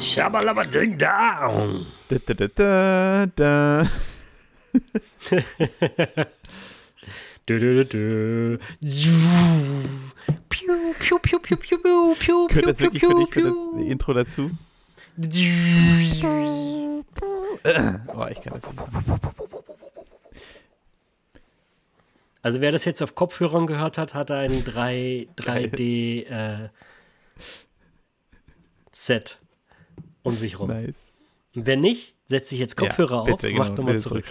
Shabalaba ding down. Da, da, da, da. Du, du, du. Piu, piu, piu, piu, piu, piu, piu, piu, piu, das piu. Intro dazu? Oh, ich kann das nicht. Also wer das jetzt auf Kopfhörern gehört hat, hat ein 3, 3D äh, Set um sich rum. Nice. Und wer nicht, setzt sich jetzt Kopfhörer Ja, auf, bitte, macht genau, nochmal bitte zurück.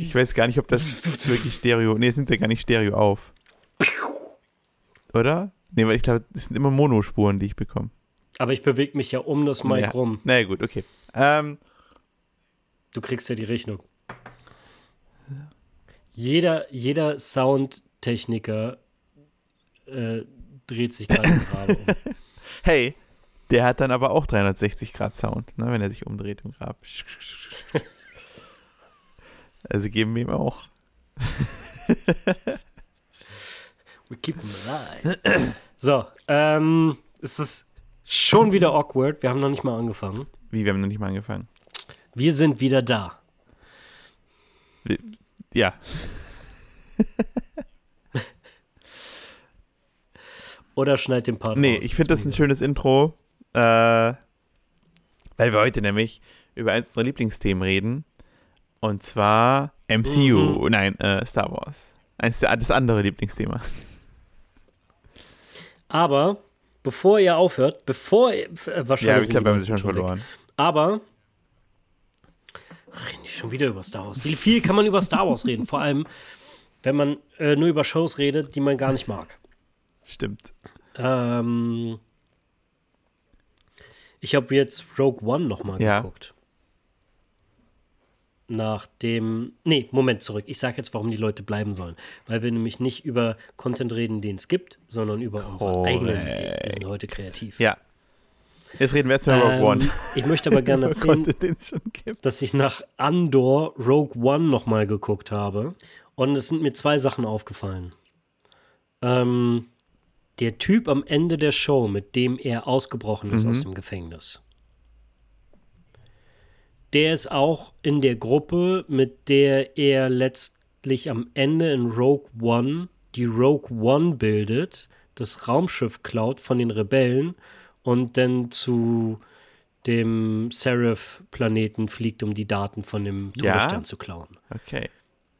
Ich weiß gar nicht, ob das wirklich Stereo. Nee, es sind ja gar nicht Stereo auf. Oder? Nee, weil ich glaube, es sind immer Monospuren, die ich bekomme. Aber ich bewege mich ja um das Mic Ja. rum. Naja, gut, okay. Ähm, Du kriegst ja die Rechnung. Jeder, jeder Soundtechniker äh, dreht sich gerade um. hey, der hat dann aber auch 360 Grad Sound, ne, wenn er sich umdreht im Grab. Also geben wir ihm auch. We keep them alive. So, ähm, es ist schon wieder awkward. Wir haben noch nicht mal angefangen. Wie, wir haben noch nicht mal angefangen. Wir sind wieder da. Ja, Oder schneid den Part nee, raus. ich finde das ein schönes Intro, äh, weil wir heute nämlich über eins unserer Lieblingsthemen reden. Und zwar MCU, Mhm. nein, äh, Star Wars. Eins das andere Lieblingsthema. Aber bevor ihr aufhört, bevor ihr, äh, wahrscheinlich Ja, ich glaube, wir haben meisten schon weg. verloren. Aber reden die schon wieder über Star Wars. Wie viel kann man über Star Wars reden? Vor allem, wenn man äh, nur über Shows redet, die man gar nicht mag. Stimmt. Ähm, ich habe jetzt Rogue One nochmal Ja. geguckt. Nach dem. Nee, Moment zurück. Ich sage jetzt, warum die Leute bleiben sollen. Weil wir nämlich nicht über Content reden, den es gibt, sondern über unsere eigenen Ideen. Wir sind heute kreativ. Ja. Jetzt reden wir erstmal über Rogue One. Ähm, ich möchte aber gerne erzählen, dass ich nach Andor Rogue One nochmal geguckt habe. Und es sind mir zwei Sachen aufgefallen. Ähm, der Typ am Ende der Show, mit dem er ausgebrochen ist Mhm. aus dem Gefängnis. Der ist auch in der Gruppe, mit der er letztlich am Ende in Rogue One die Rogue One bildet, das Raumschiff klaut von den Rebellen und dann zu dem Seraph-Planeten fliegt, um die Daten von dem Ja? Todesstern zu klauen. Okay.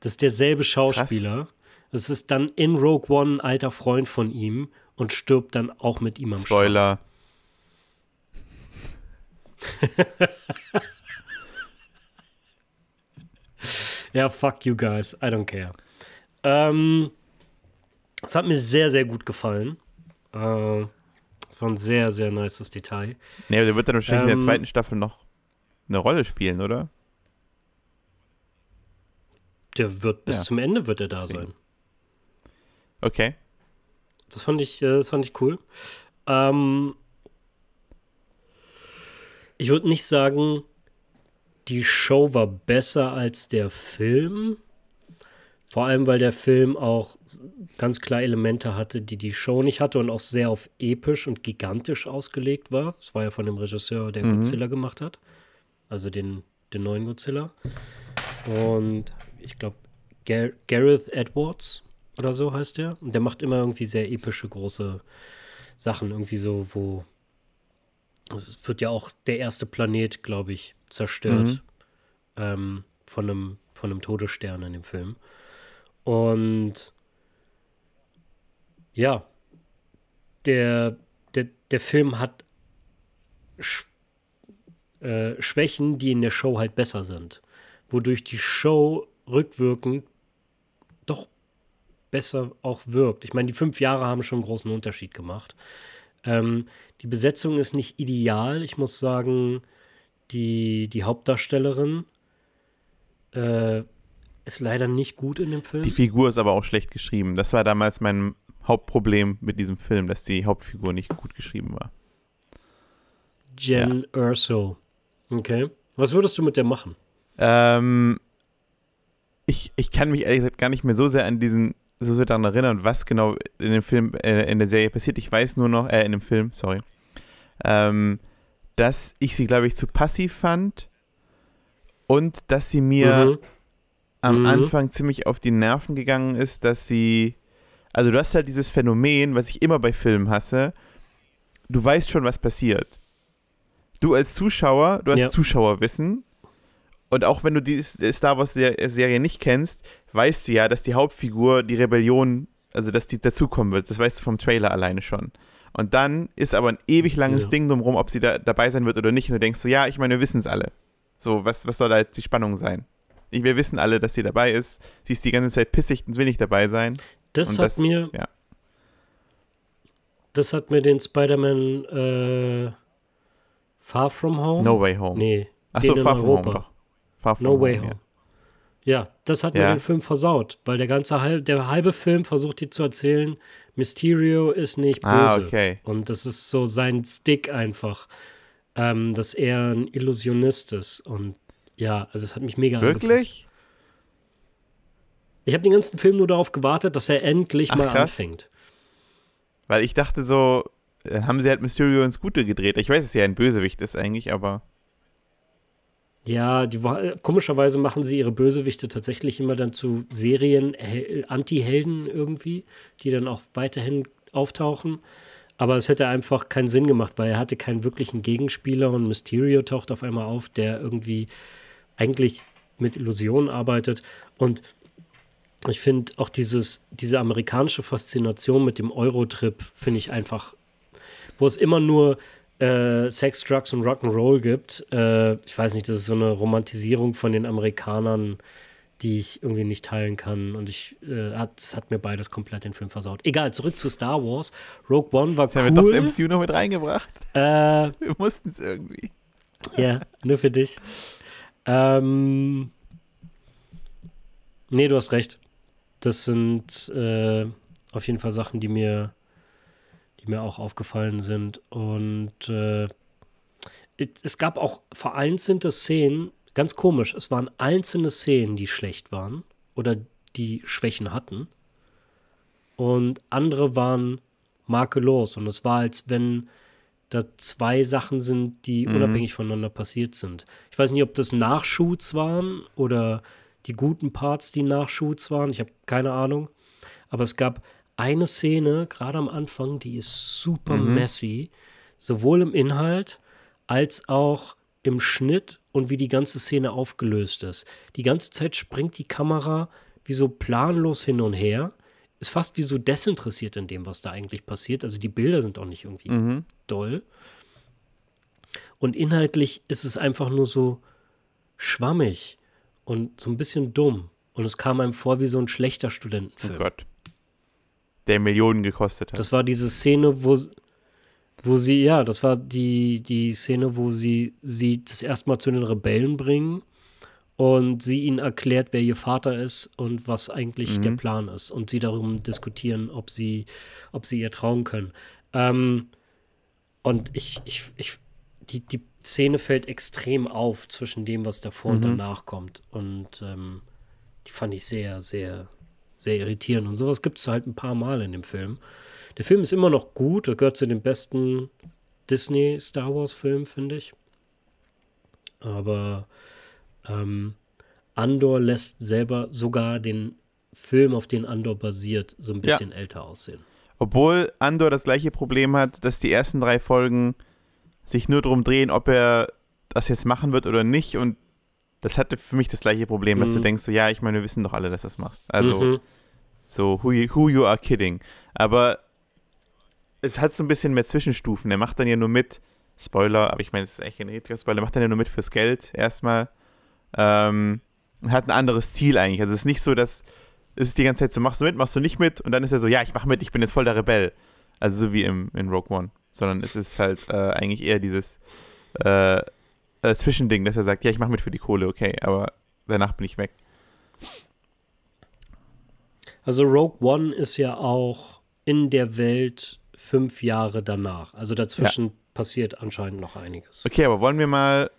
Das ist derselbe Schauspieler. Es ist dann in Rogue One ein alter Freund von ihm und stirbt dann auch mit ihm am Strand. Spoiler. Ja, fuck you guys. I don't care. Ähm, es hat mir sehr, sehr gut gefallen. Äh, es war ein sehr, sehr nices Detail. Nee, aber der wird dann wahrscheinlich in Ähm, der zweiten Staffel noch eine Rolle spielen, oder? Der wird bis Ja. zum Ende wird er da Deswegen. sein. Okay. Das fand ich, äh, das fand ich cool. Ähm, ich würde nicht sagen, die Show war besser als der Film. Vor allem, weil der Film auch ganz klar Elemente hatte, die die Show nicht hatte und auch sehr auf episch und gigantisch ausgelegt war. Das war ja von dem Regisseur, der Mhm. Godzilla gemacht hat. Also den, den neuen Godzilla. Und ich glaube, Gar Gareth Edwards oder so heißt der. Und der macht immer irgendwie sehr epische, große Sachen. Irgendwie so, wo. Es wird ja auch der erste Planet, glaube ich, zerstört. Mhm. Ähm, von, einem, von einem Todesstern in dem Film. Und. Ja. Der, der, der Film hat Sch äh, Schwächen, die in der Show halt besser sind. Wodurch die Show rückwirkend doch besser auch wirkt. Ich meine, die fünf Jahre haben schon einen großen Unterschied gemacht. Ähm, die Besetzung ist nicht ideal. Ich muss sagen, die, die Hauptdarstellerin äh, ist leider nicht gut in dem Film. Die Figur ist aber auch schlecht geschrieben. Das war damals mein Hauptproblem mit diesem Film, dass die Hauptfigur nicht gut geschrieben war. Jen Urso Okay. Was würdest du mit der machen? Ähm, ich, ich kann mich ehrlich gesagt gar nicht mehr so sehr an diesen, so sehr daran erinnern, was genau in dem Film, äh, in der Serie passiert. Ich weiß nur noch, äh, in dem Film, sorry, ähm, dass ich sie, glaube ich, zu passiv fand und dass sie mir Mhm. am Mhm. Anfang ziemlich auf die Nerven gegangen ist, dass sie, also du hast halt dieses Phänomen, was ich immer bei Filmen hasse, du weißt schon, was passiert. Du als Zuschauer, du hast Ja. Zuschauerwissen und auch wenn du die Star Wars Ser- Serie nicht kennst, weißt du ja, dass die Hauptfigur die Rebellion, also dass die dazukommen wird. Das weißt du vom Trailer alleine schon. Und dann ist aber ein ewig langes Ja. Ding drumherum, ob sie da dabei sein wird oder nicht. Und du denkst so, ja, ich meine, wir wissen es alle. So, was, was soll da jetzt die Spannung sein? Ich, wir wissen alle, dass sie dabei ist. Sie ist die ganze Zeit pissig und will nicht dabei sein. Das und hat das, mir, Ja. das hat mir den Spider-Man äh, Far From Home. No Way Home. Nee, Achso, Far From Europa. Home doch. Far From No Way ja. Home. Ja, das hat mir Ja. den Film versaut, weil der ganze halb, der halbe Film versucht dir zu erzählen, Mysterio ist nicht böse. Ah, okay. Und das ist so sein Stick einfach, ähm, dass er ein Illusionist ist. Und ja, also es hat mich mega angepasst. Wirklich? Ich habe den ganzen Film nur darauf gewartet, dass er endlich Ach, mal krass. anfängt. Weil ich dachte so, dann haben sie halt Mysterio ins Gute gedreht. Ich weiß, dass er ein Bösewicht ist eigentlich, aber. Ja, die, komischerweise machen sie ihre Bösewichte tatsächlich immer dann zu Serien-Anti-Helden irgendwie, die dann auch weiterhin auftauchen. Aber es hätte einfach keinen Sinn gemacht, weil er hatte keinen wirklichen Gegenspieler und Mysterio taucht auf einmal auf, der irgendwie eigentlich mit Illusionen arbeitet. Und ich finde auch dieses, diese amerikanische Faszination mit dem Eurotrip, finde ich einfach, wo es immer nur äh, Sex, Drugs und Rock'n'Roll gibt. Äh, ich weiß nicht, das ist so eine Romantisierung von den Amerikanern, die ich irgendwie nicht teilen kann. Und ich, äh, hat, das hat mir beides komplett den Film versaut. Egal, zurück zu Star Wars. Rogue One war Das haben wir doch cool. das MCU noch mit reingebracht. Äh, Wir mussten es irgendwie. ja, nur für dich. Ähm, nee, du hast recht. Das sind äh, auf jeden Fall Sachen, die mir, die mir auch aufgefallen sind. Und äh, es, gab auch vereinzelte Szenen, ganz komisch, es waren einzelne Szenen, die schlecht waren oder die Schwächen hatten. Und andere waren makellos. Und es war, als wenn da zwei Sachen sind, die Mhm. unabhängig voneinander passiert sind. Ich weiß nicht, ob das Nachshoots waren oder die guten Parts, die Nachshoots waren. Ich habe keine Ahnung. Aber es gab eine Szene, gerade am Anfang, die ist super Mhm. messy, sowohl im Inhalt als auch im Schnitt und wie die ganze Szene aufgelöst ist. Die ganze Zeit springt die Kamera wie so planlos hin und her. Ist fast wie so desinteressiert in dem, was da eigentlich passiert. Also die Bilder sind auch nicht irgendwie Mhm. doll. Und inhaltlich ist es einfach nur so schwammig und so ein bisschen dumm. Und es kam einem vor wie so ein schlechter Oh Studentenfilm. Gott. Der Millionen gekostet hat. Das war diese Szene, wo, wo sie, ja, das war die, die Szene, wo sie sie das erste Mal zu den Rebellen bringen und sie ihnen erklärt, wer ihr Vater ist und was eigentlich Mhm. der Plan ist. Und sie darum diskutieren, ob sie, ob sie ihr trauen können. Ähm, und ich, ich, ich, die, die Szene fällt extrem auf zwischen dem, was davor und Mhm. danach kommt. Und ähm, die fand ich sehr, sehr, sehr irritierend. Und sowas gibt es halt ein paar Mal in dem Film. Der Film ist immer noch gut. Er gehört zu den besten Disney-Star Wars-Filmen, finde ich. Aber ähm, Andor lässt selber sogar den Film, auf den Andor basiert, so ein Ja. bisschen älter aussehen. Obwohl Andor das gleiche Problem hat, dass die ersten drei Folgen sich nur darum drehen, ob er das jetzt machen wird oder nicht. Und das hatte für mich das gleiche Problem, dass du Mhm. denkst, so, ja, ich meine, wir wissen doch alle, dass du das machst. Also, Mhm. So, who you, who you are kidding. Aber es hat so ein bisschen mehr Zwischenstufen. Er macht dann ja nur mit, Spoiler, aber ich meine, es ist eigentlich kein richtiger Spoiler, er macht dann ja nur mit fürs Geld erstmal. Ähm, und hat ein anderes Ziel eigentlich. Also es ist nicht so, dass es ist die ganze Zeit so, machst du mit, machst du nicht mit und dann ist er so, ja, ich mach mit, ich bin jetzt voll der Rebell. Also so wie im, in Rogue One. Sondern es ist halt äh, eigentlich eher dieses äh, äh, Zwischending, dass er sagt, ja, ich mach mit für die Kohle, okay, aber danach bin ich weg. Also Rogue One ist ja auch in der Welt fünf Jahre danach. Also dazwischen passiert anscheinend noch einiges. Okay, aber wollen wir mal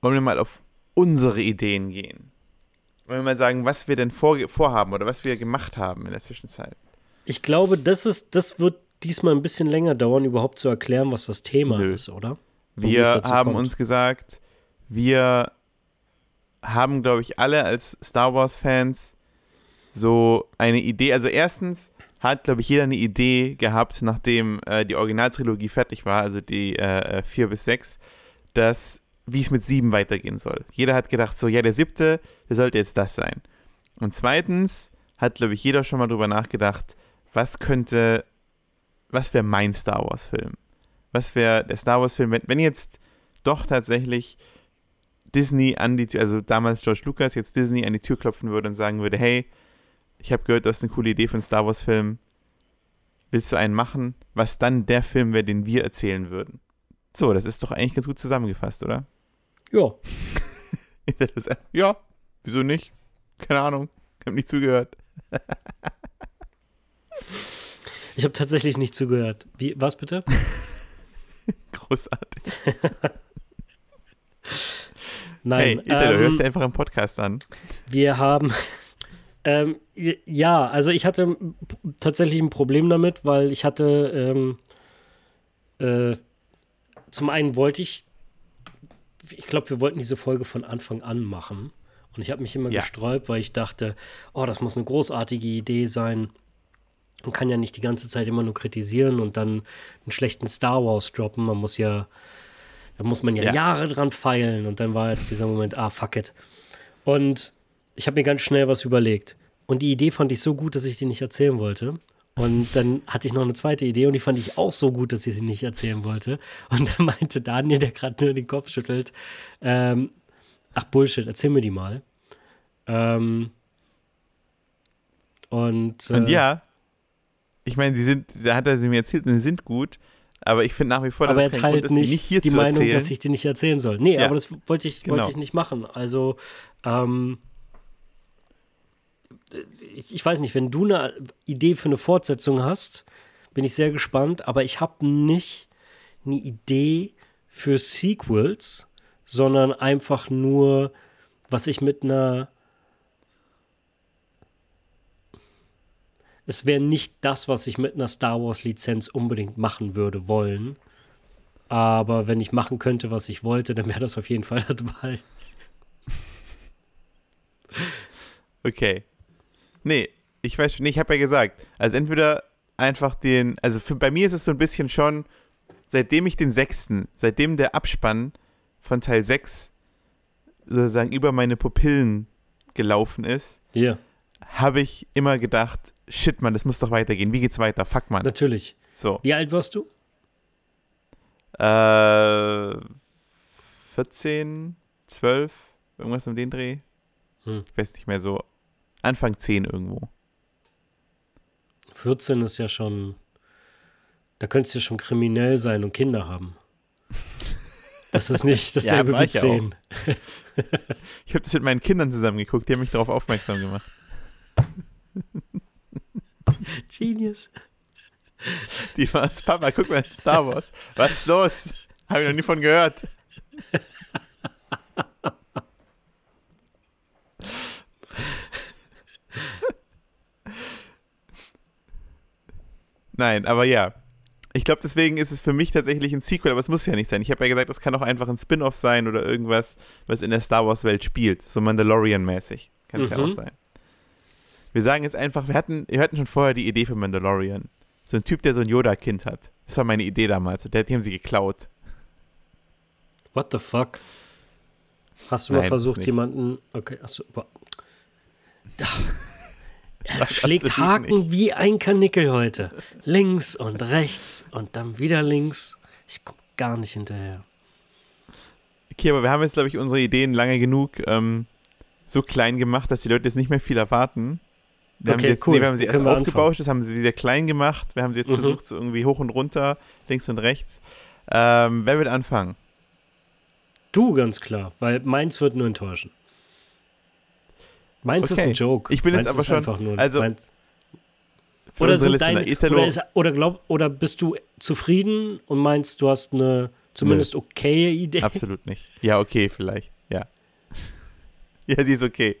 wollen wir mal auf unsere Ideen gehen. Wollen wir mal sagen, was wir denn vor, vorhaben oder was wir gemacht haben in der Zwischenzeit. Ich glaube, das, ist, das wird diesmal ein bisschen länger dauern, überhaupt zu erklären, was das Thema Nö. ist, oder? Und wir haben kommt. uns gesagt, wir haben, glaube ich, alle als Star Wars-Fans so eine Idee. Also erstens hat, glaube ich, jeder eine Idee gehabt, nachdem äh, die Originaltrilogie fertig war, also die äh, 4 äh, bis 6, dass wie es mit 7 weitergehen soll. Jeder hat gedacht, so, ja, der siebte, der sollte jetzt das sein. Und zweitens hat, glaube ich, jeder schon mal drüber nachgedacht, was könnte, was wäre mein Star Wars-Film? Was wäre der Star Wars-Film, wenn, wenn jetzt doch tatsächlich Disney an die Tür, also damals George Lucas, jetzt Disney an die Tür klopfen würde und sagen würde, hey, ich habe gehört, du hast eine coole Idee für einen Star Wars-Film. Willst du einen machen? Was dann der Film wäre, den wir erzählen würden? So, das ist doch eigentlich ganz gut zusammengefasst, oder? Ja. ja, wieso nicht? Keine Ahnung. Ich habe nicht zugehört. ich habe tatsächlich nicht zugehört. Wie, was bitte? Großartig. Nein. Hey, Ita, ähm, du hörst dir einfach einen Podcast an. Wir haben. Ähm, ja, also ich hatte tatsächlich ein Problem damit, weil ich hatte. Ähm, äh, zum einen wollte ich ich glaube, wir wollten diese Folge von Anfang an machen. Und ich habe mich immer ja. gesträubt, weil ich dachte, oh, das muss eine großartige Idee sein. Man kann ja nicht die ganze Zeit immer nur kritisieren und dann einen schlechten Star Wars droppen. Man muss ja, da muss man ja, ja. Jahre dran feilen. Und dann war jetzt dieser Moment, ah, fuck it. Und ich habe mir ganz schnell was überlegt. Und die Idee fand ich so gut, dass ich die nicht erzählen wollte. Und dann hatte ich noch eine zweite Idee und die fand ich auch so gut, dass ich sie nicht erzählen wollte. Und dann meinte Daniel, der gerade nur den Kopf schüttelt, ähm, ach Bullshit, erzähl mir die mal. Ähm, und, äh, und ja, ich meine, sie sind, da hat er sie mir erzählt und sie sind gut, aber ich finde nach wie vor, dass aber er teilt Grund, nicht, nicht hier die Meinung, erzählen. dass ich die nicht erzählen soll. Nee, ja. aber das wollte ich, genau. wollte ich nicht machen. Also, ähm, ich, ich weiß nicht, wenn du eine Idee für eine Fortsetzung hast, bin ich sehr gespannt, aber ich habe nicht eine Idee für Sequels, sondern einfach nur, was ich mit einer. Es wäre nicht das, was ich mit einer Star Wars-Lizenz unbedingt machen würde wollen. Aber wenn ich machen könnte, was ich wollte, dann wäre das auf jeden Fall dabei. Okay. Nee, ich weiß schon, nee, ich habe ja gesagt, also entweder einfach den, also für, bei mir ist es so ein bisschen schon, seitdem ich den sechsten, seitdem der Abspann von Teil 6 sozusagen über meine Pupillen gelaufen ist, yeah. habe ich immer gedacht, shit, man, das muss doch weitergehen. Wie geht's weiter? Fuck, man. Natürlich. So. Wie alt warst du? Äh, 14, 12, irgendwas um den Dreh. Hm. Ich weiß nicht mehr so. Anfang 10 irgendwo. 14 ist ja schon. Da könntest du ja schon kriminell sein und Kinder haben. Das ist nicht dasselbe ja, wie 10. ich habe das mit meinen Kindern zusammen geguckt, die haben mich darauf aufmerksam gemacht. Genius. Die waren Papa, guck mal, Star Wars. Was ist los? Habe ich noch nie von gehört. Nein, aber ja. Ich glaube, deswegen ist es für mich tatsächlich ein Sequel, aber es muss ja nicht sein. Ich habe ja gesagt, es kann auch einfach ein Spin-off sein oder irgendwas, was in der Star Wars-Welt spielt. So Mandalorian-mäßig. Kann es mhm. ja auch sein. Wir sagen jetzt einfach, wir hatten, wir hatten schon vorher die Idee für Mandalorian. So ein Typ, der so ein Yoda-Kind hat. Das war meine Idee damals. Und der, die haben sie geklaut. What the fuck? Hast du Nein, mal versucht, jemanden. Okay, achso. Er schlägt Haken nicht. wie ein Kanickel heute. Links und rechts und dann wieder links. Ich komme gar nicht hinterher. Okay, aber wir haben jetzt, glaube ich, unsere Ideen lange genug ähm, so klein gemacht, dass die Leute jetzt nicht mehr viel erwarten. Wir okay, haben sie jetzt, cool. nee, wir haben sie erst aufgebauscht, das haben sie wieder klein gemacht. Wir haben sie jetzt mhm. versucht, so irgendwie hoch und runter, links und rechts. Ähm, wer wird anfangen? Du ganz klar, weil meins wird nur enttäuschen. Meins okay. ist ein Joke. Ich bin meins jetzt aber schon. Nur, also, meins, oder, sind dein, oder, ist, oder, glaub, oder bist du zufrieden und meinst, du hast eine zumindest okaye Idee. Absolut nicht. Ja, okay, vielleicht. Ja. ja, sie ist okay.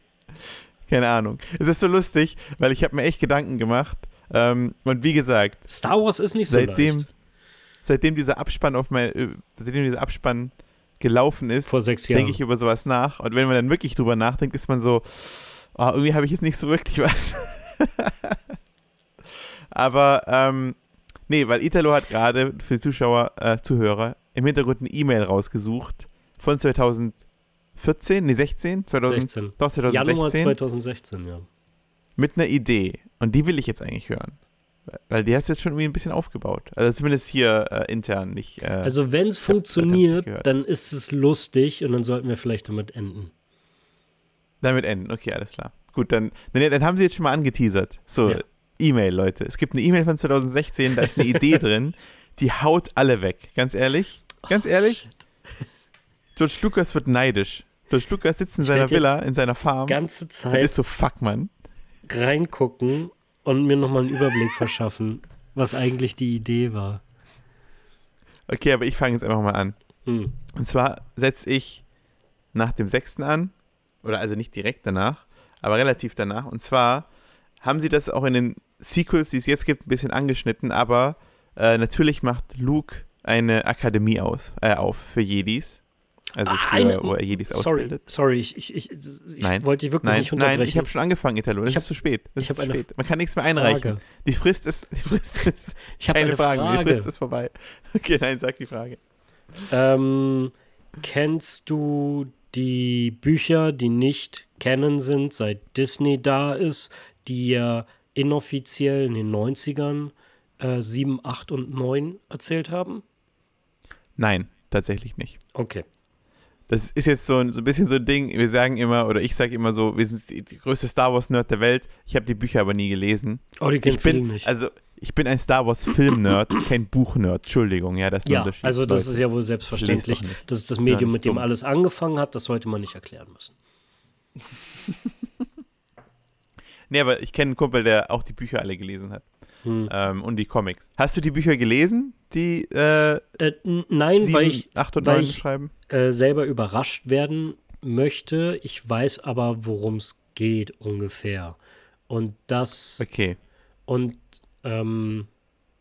Keine Ahnung. Es ist so lustig, weil ich habe mir echt Gedanken gemacht. Ähm, und wie gesagt, Star Wars ist nicht so seitdem, leicht. seitdem dieser Abspann auf mein, äh, seitdem dieser Abspann gelaufen ist, denke ich über sowas nach. Und wenn man dann wirklich drüber nachdenkt, ist man so, oh, irgendwie habe ich jetzt nicht so wirklich was. Aber, ähm, nee, weil Italo hat gerade für die Zuschauer, äh, Zuhörer im Hintergrund eine E-Mail rausgesucht von 2014, nee, 16? 2000, 16. Doch, 2016. Januar 2016, ja. mit einer Idee. Und die will ich jetzt eigentlich hören. Weil die hast du jetzt schon irgendwie ein bisschen aufgebaut. Also zumindest hier äh, intern nicht. Äh, Also wenn es funktioniert, dann ist es lustig und dann sollten wir vielleicht damit enden. Damit enden. Okay, alles klar. Gut, dann, dann, dann haben sie jetzt schon mal angeteasert. So, Ja. E-Mail, Leute. Es gibt eine E-Mail von 2016, da ist eine Idee drin, die haut alle weg. Ganz ehrlich. Ganz ehrlich. George Lucas wird neidisch. George Lucas sitzt in Ich seiner Villa, in seiner Farm. Ganze und Zeit ist so, fuck, Mann. reingucken und mir nochmal einen Überblick verschaffen, was eigentlich die Idee war. Okay, aber ich fange jetzt einfach mal an. Hm. Und zwar setze ich nach dem sechsten an, oder also nicht direkt danach, aber relativ danach. Und zwar haben sie das auch in den Sequels, die es jetzt gibt, ein bisschen angeschnitten, aber äh, natürlich macht Luke eine Akademie aus, äh, auf für Jedis. Also Ah, für, eine- wo er Jedis Sorry, ausbildet. sorry, ich, ich, ich, ich Nein, wollte dich wirklich Nein, nicht nein, unterbrechen. ich habe schon angefangen, Italo. Es ist zu spät. Es ich ist zu eine spät. Man kann nichts mehr einreichen. Frage. Die Frist ist, die Frist ist Ich keine eine Fragen. Die Frage. Frist ist vorbei. Okay, nein, sag die Frage. Ähm, kennst du die Bücher, die nicht kennen sind, seit Disney da ist, die ja inoffiziell in den 90ern äh, 7, 8 und 9 erzählt haben? Nein, tatsächlich nicht. Okay. Das ist jetzt so ein, so ein bisschen so ein Ding, wir sagen immer, oder ich sage immer so, wir sind die, größte Star Wars-Nerd der Welt. Ich habe die Bücher aber nie gelesen. Oh, die kennen Ich bin, nicht. also ich bin ein Star Wars-Film-Nerd, kein Buch-Nerd. Entschuldigung, ja, das ist der ja, Unterschied. also das Leute. ist ja wohl selbstverständlich. Das ist das Medium, nicht mit dem dumm. alles angefangen hat. Das sollte man nicht erklären müssen. Nee, aber ich kenne einen Kumpel, der auch die Bücher alle gelesen hat. Hm. Ähm, und die Comics. Hast du die Bücher gelesen, die äh, Äh, nein, 7, weil ich 8 und weil 9 ich- schreiben? äh, selber überrascht werden möchte. Ich weiß aber, worum es geht ungefähr. Und das Okay. und ähm,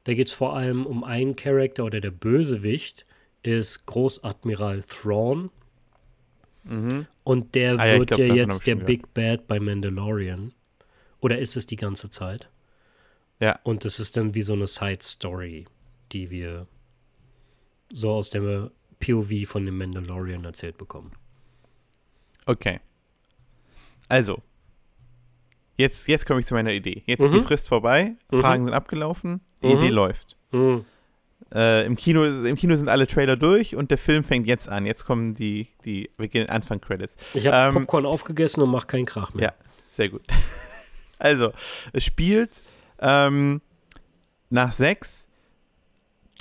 da geht es vor allem um einen Charakter oder der Bösewicht ist Großadmiral Thrawn Mhm. und der Ah ja, wird glaub, ja jetzt der Big Bad bei Mandalorian. Oder ist es die ganze Zeit? Ja. Und es ist dann wie so eine Side Story, die wir so aus der POV von dem Mandalorian erzählt bekommen. Okay. Also. Jetzt, jetzt komme ich zu meiner Idee. Jetzt ist Mhm. die Frist vorbei, Mhm. Fragen sind abgelaufen, die Mhm. Idee läuft. Hm. Äh, im, Kino, Im Kino sind alle Trailer durch und der Film fängt jetzt an. Jetzt kommen die, die beginnen Anfang-Credits. Ich habe Ähm, Popcorn aufgegessen und mache keinen Krach mehr. Ja. Sehr gut. Also, es spielt ähm, nach sechs.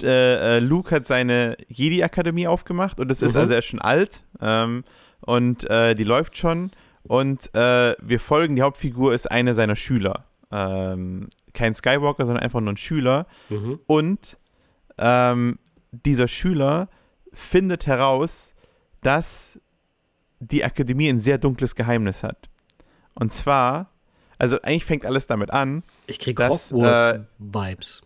Äh, äh, Luke hat seine Jedi-Akademie aufgemacht und das ist Mhm. also er ist schon alt ähm, und äh, die läuft schon und äh, wir folgen, die Hauptfigur ist eine seiner Schüler. Ähm, kein Skywalker, sondern einfach nur ein Schüler Mhm. und ähm, dieser Schüler findet heraus, dass die Akademie ein sehr dunkles Geheimnis hat. Und zwar, also eigentlich fängt alles damit an. Ich kriege Hogwarts-Vibes.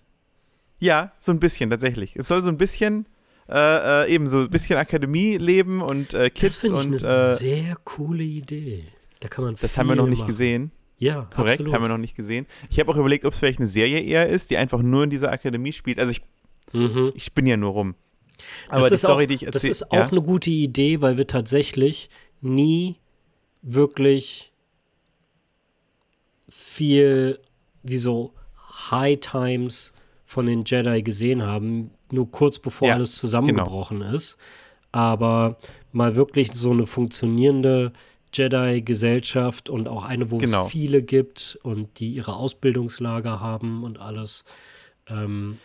Ja, so ein bisschen tatsächlich. Es soll so ein bisschen äh, äh, eben so ein bisschen Akademie leben und äh, das Kids finde ich und eine äh, sehr coole Idee. Da kann man das haben wir noch nicht machen. gesehen. Ja, Korrekt, absolut. haben wir noch nicht gesehen. Ich habe auch überlegt, ob es vielleicht eine Serie eher ist, die einfach nur in dieser Akademie spielt. Also ich, Mhm. ich bin ja nur rum. Aber das ist Story, auch, die ich Das erzähl- ist auch ja? eine gute Idee, weil wir tatsächlich nie wirklich viel wie so High Times von den Jedi gesehen haben, nur kurz bevor Ja, genau. alles zusammengebrochen ist. Aber mal wirklich so eine funktionierende Jedi-Gesellschaft und auch eine, wo Genau. es viele gibt und die ihre Ausbildungslager haben und alles. Ähm,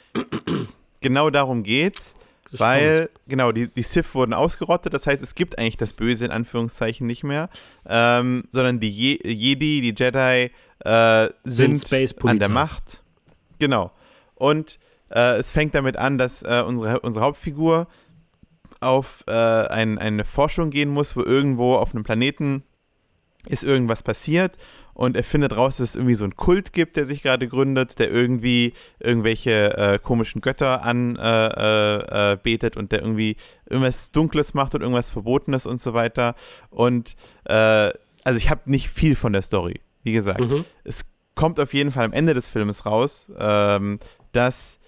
Genau darum geht's. ist Weil, genau, die, die Sith wurden ausgerottet, das heißt, es gibt eigentlich das Böse in Anführungszeichen nicht mehr, ähm, sondern die Je Jedi, die Jedi äh, Sind sind, an der Macht. Genau. Und äh, es fängt damit an, dass äh, unsere, unsere Hauptfigur auf äh, ein, eine Forschung gehen muss, wo irgendwo auf einem Planeten ist irgendwas passiert und er findet raus, dass es irgendwie so einen Kult gibt, der sich gerade gründet, der irgendwie irgendwelche äh, komischen Götter anbetet äh, äh, und der irgendwie irgendwas Dunkles macht und irgendwas Verbotenes und so weiter. Und äh, also ich habe nicht viel von der Story, wie gesagt. Mhm. Es kommt auf jeden Fall am Ende des Filmes raus, ähm, dass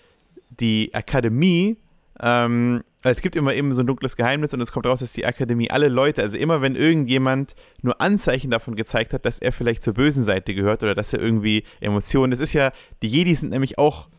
die Akademie ähm, es gibt immer eben so ein dunkles Geheimnis und es kommt raus, dass die Akademie alle Leute, also immer wenn irgendjemand nur Anzeichen davon gezeigt hat, dass er vielleicht zur bösen Seite gehört oder dass er irgendwie Emotionen, das ist ja, die Jedi sind nämlich auch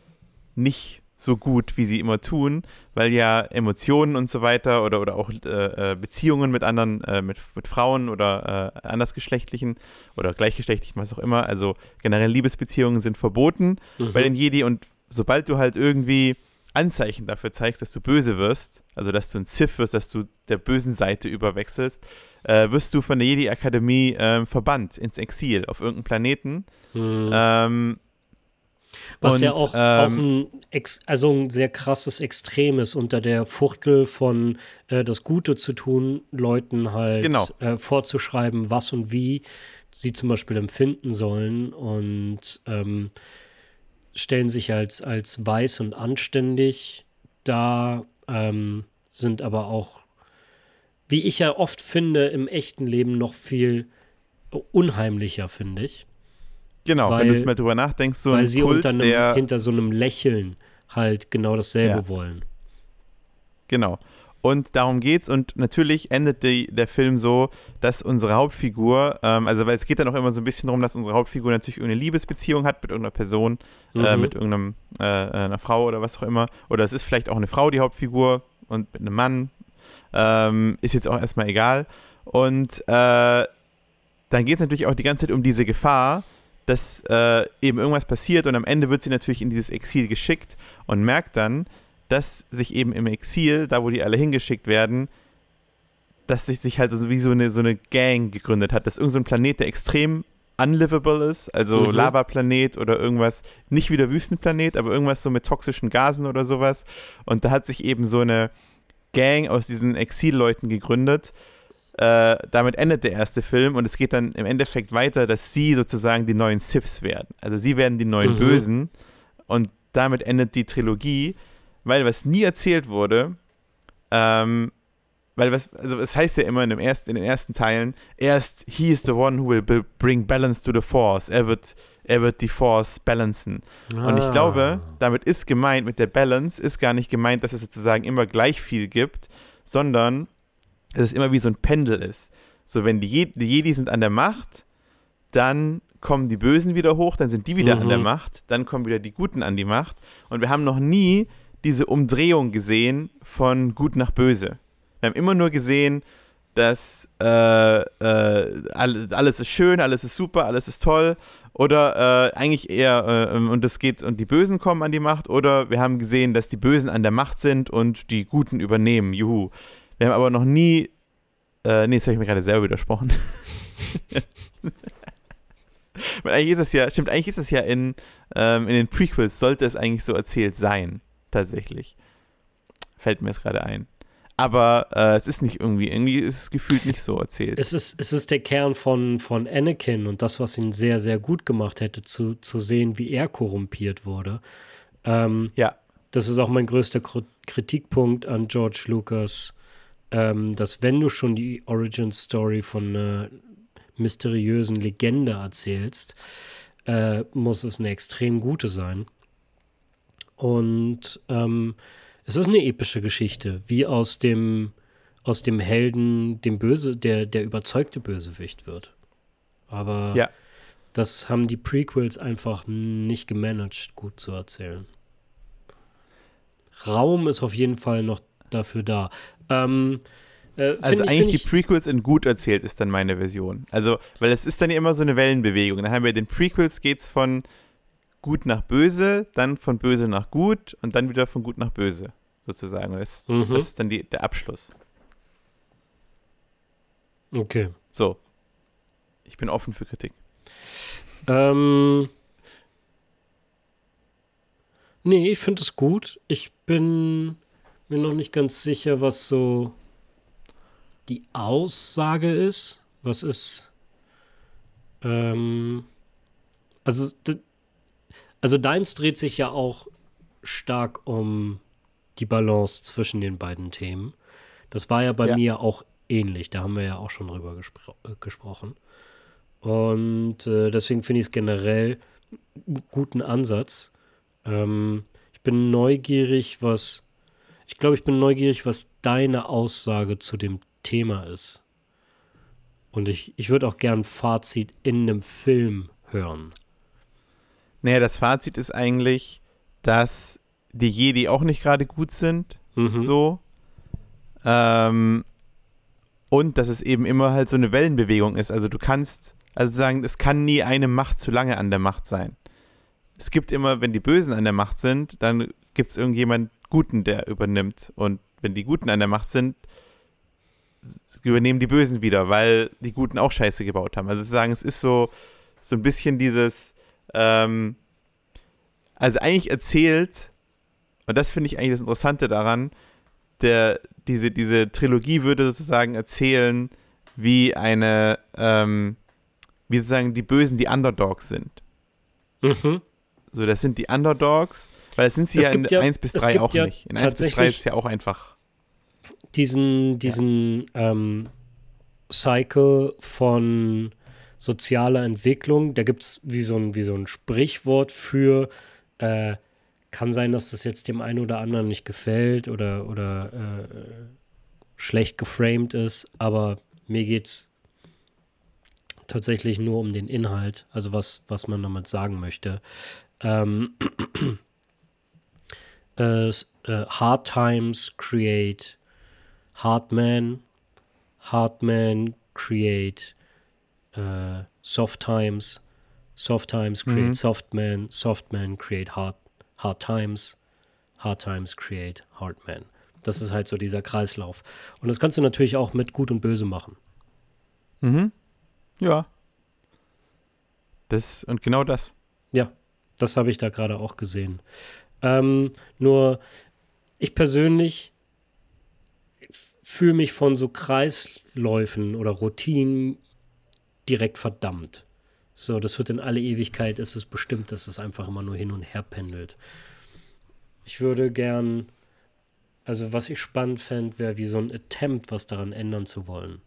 nicht so gut, wie sie immer tun, weil ja Emotionen und so weiter oder, oder auch äh, äh Beziehungen mit anderen, äh, mit, mit Frauen oder äh, andersgeschlechtlichen oder gleichgeschlechtlichen, was auch immer, also generell Liebesbeziehungen sind verboten mhm. bei den Jedi und sobald du halt irgendwie Anzeichen dafür zeigst, dass du böse wirst, also dass du ein Sith wirst, dass du der bösen Seite überwechselst, äh, wirst du von der Jedi-Akademie äh, verbannt ins Exil auf irgendeinem Planeten. Hm. Ähm, was und, ja auch, ähm, auch ein, also ein sehr krasses Extrem ist, unter der Fuchtel von äh, das Gute zu tun, Leuten halt genau. äh, vorzuschreiben, was und wie sie zum Beispiel empfinden sollen. Und ähm, stellen sich als, als weiß und anständig dar, ähm, sind aber auch, wie ich ja oft finde, im echten Leben noch viel unheimlicher, finde ich. Genau, weil, wenn du mal drüber nachdenkst, so weil sie Kult, unter einem, hinter so einem Lächeln halt genau dasselbe ja. wollen. Genau. Und darum geht's. Und natürlich endet die, der Film so, dass unsere Hauptfigur, ähm, also weil es geht dann auch immer so ein bisschen darum, dass unsere Hauptfigur natürlich eine Liebesbeziehung hat mit irgendeiner Person, äh, mhm. äh, mit irgendeiner äh, einer Frau oder was auch immer. Oder es ist vielleicht auch eine Frau, die Hauptfigur, und mit einem Mann. Ähm, ist jetzt auch erstmal egal. Und äh, dann geht es natürlich auch die ganze Zeit um diese Gefahr, dass äh, eben irgendwas passiert und am Ende wird sie natürlich in dieses Exil geschickt und merkt dann, dass sich eben im Exil, da wo die alle hingeschickt werden, dass sich, sich halt so wie so eine, so eine Gang gegründet hat, dass irgendein so Planet, der extrem unlivable ist, also mhm. Lavaplanet oder irgendwas, nicht wie der Wüstenplanet, aber irgendwas so mit toxischen Gasen oder sowas. Und da hat sich eben so eine Gang aus diesen Exilleuten gegründet. Äh, damit endet der erste Film und es geht dann im Endeffekt weiter, dass sie sozusagen die neuen Siths werden. Also sie werden die neuen mhm. Bösen und damit endet die Trilogie weil was nie erzählt wurde, ähm, weil was, also es heißt ja immer in, dem ersten, in den ersten Teilen, erst he is the one who will bring balance to the force. Er wird, er wird die Force balancen. Ah. Und ich glaube, ah. damit ist gemeint, mit der Balance ist gar nicht gemeint, dass es sozusagen immer gleich viel gibt, sondern dass es immer wie so ein Pendel ist. So, wenn die, Je die Jedi sind an der Macht, dann kommen die Bösen wieder hoch, dann sind die wieder mhm. an der mhm. Macht, dann kommen wieder die Guten an die Macht. Und wir haben noch nie diese Umdrehung gesehen von gut nach böse. Wir haben immer nur gesehen, dass äh, äh, alles ist schön, alles ist super, alles ist toll. Oder äh, eigentlich eher, äh, ähm, und es geht, und die Bösen kommen an die Macht, oder wir haben gesehen, dass die Bösen an der Macht sind und die Guten übernehmen. Juhu. Wir haben aber noch nie. Äh, nee, das habe ich mir gerade selber widersprochen. Eigentlich ist es ja, stimmt, eigentlich ist es ja in, ähm, in den Prequels, sollte es eigentlich so erzählt sein tatsächlich. Fällt mir jetzt gerade ein. Aber äh, es ist nicht irgendwie, irgendwie ist es gefühlt nicht so erzählt. Es ist, es ist der Kern von, von Anakin und das, was ihn sehr, sehr gut gemacht hätte, zu, zu sehen, wie er korrumpiert wurde. Ähm, ja. Das ist auch mein größter Kritikpunkt an George Lucas, ähm, dass wenn du schon die Origin Story von einer mysteriösen Legende erzählst, äh, muss es eine extrem gute sein. Und ähm, es ist eine epische Geschichte, wie aus dem, aus dem Helden dem Böse, der, der überzeugte Bösewicht wird. Aber ja. das haben die Prequels einfach nicht gemanagt, gut zu erzählen. Raum ist auf jeden Fall noch dafür da. Ähm, äh, also ich, eigentlich die Prequels in gut erzählt ist dann meine Version. Also, weil es ist dann ja immer so eine Wellenbewegung. Dann haben wir den Prequels geht's von gut nach böse, dann von böse nach gut und dann wieder von gut nach böse, sozusagen. Das, mhm. das ist dann die, der Abschluss. Okay. So. Ich bin offen für Kritik. Ähm. Nee, ich finde es gut. Ich bin mir noch nicht ganz sicher, was so die Aussage ist. Was ist. Ähm, also, also deins dreht sich ja auch stark um die Balance zwischen den beiden Themen. Das war ja bei ja. mir auch ähnlich. Da haben wir ja auch schon drüber gespro äh, gesprochen. Und äh, deswegen finde ich es generell einen guten Ansatz. Ähm, ich bin neugierig, was. Ich glaube, ich bin neugierig, was deine Aussage zu dem Thema ist. Und ich, ich würde auch gern Fazit in einem Film hören. Naja, das Fazit ist eigentlich, dass die Jedi auch nicht gerade gut sind. Mhm. So. Ähm, und dass es eben immer halt so eine Wellenbewegung ist. Also du kannst, also sagen, es kann nie eine Macht zu lange an der Macht sein. Es gibt immer, wenn die Bösen an der Macht sind, dann gibt es irgendjemand Guten, der übernimmt. Und wenn die Guten an der Macht sind, übernehmen die Bösen wieder, weil die Guten auch Scheiße gebaut haben. Also sagen, es ist so, so ein bisschen dieses, ähm, also eigentlich erzählt, und das finde ich eigentlich das Interessante daran, der, diese, diese Trilogie würde sozusagen erzählen, wie eine, ähm, wie sozusagen die Bösen die Underdogs sind. Mhm. So, das sind die Underdogs, weil das sind sie es ja in ja, 1 bis 3 auch ja nicht. In 1 bis 3 ist es ja auch einfach. Diesen, diesen ja. ähm, Cycle von sozialer Entwicklung, da gibt es wie, so ein, wie so ein Sprichwort für, äh, kann sein, dass das jetzt dem einen oder anderen nicht gefällt oder, oder äh, schlecht geframed ist, aber mir geht es tatsächlich nur um den Inhalt, also was, was man damit sagen möchte. Ähm, äh, hard times create hard men, hard men create äh, soft times, soft times create mhm. soft men, soft men create hard Hard Times, Hard Times create Hard Men. Das ist halt so dieser Kreislauf. Und das kannst du natürlich auch mit Gut und Böse machen. Mhm. Ja. Das und genau das. Ja, das habe ich da gerade auch gesehen. Ähm, nur ich persönlich fühle mich von so Kreisläufen oder Routinen direkt verdammt. So, das wird in alle Ewigkeit, ist es bestimmt, dass es einfach immer nur hin und her pendelt. Ich würde gern, also was ich spannend fände, wäre wie so ein Attempt, was daran ändern zu wollen.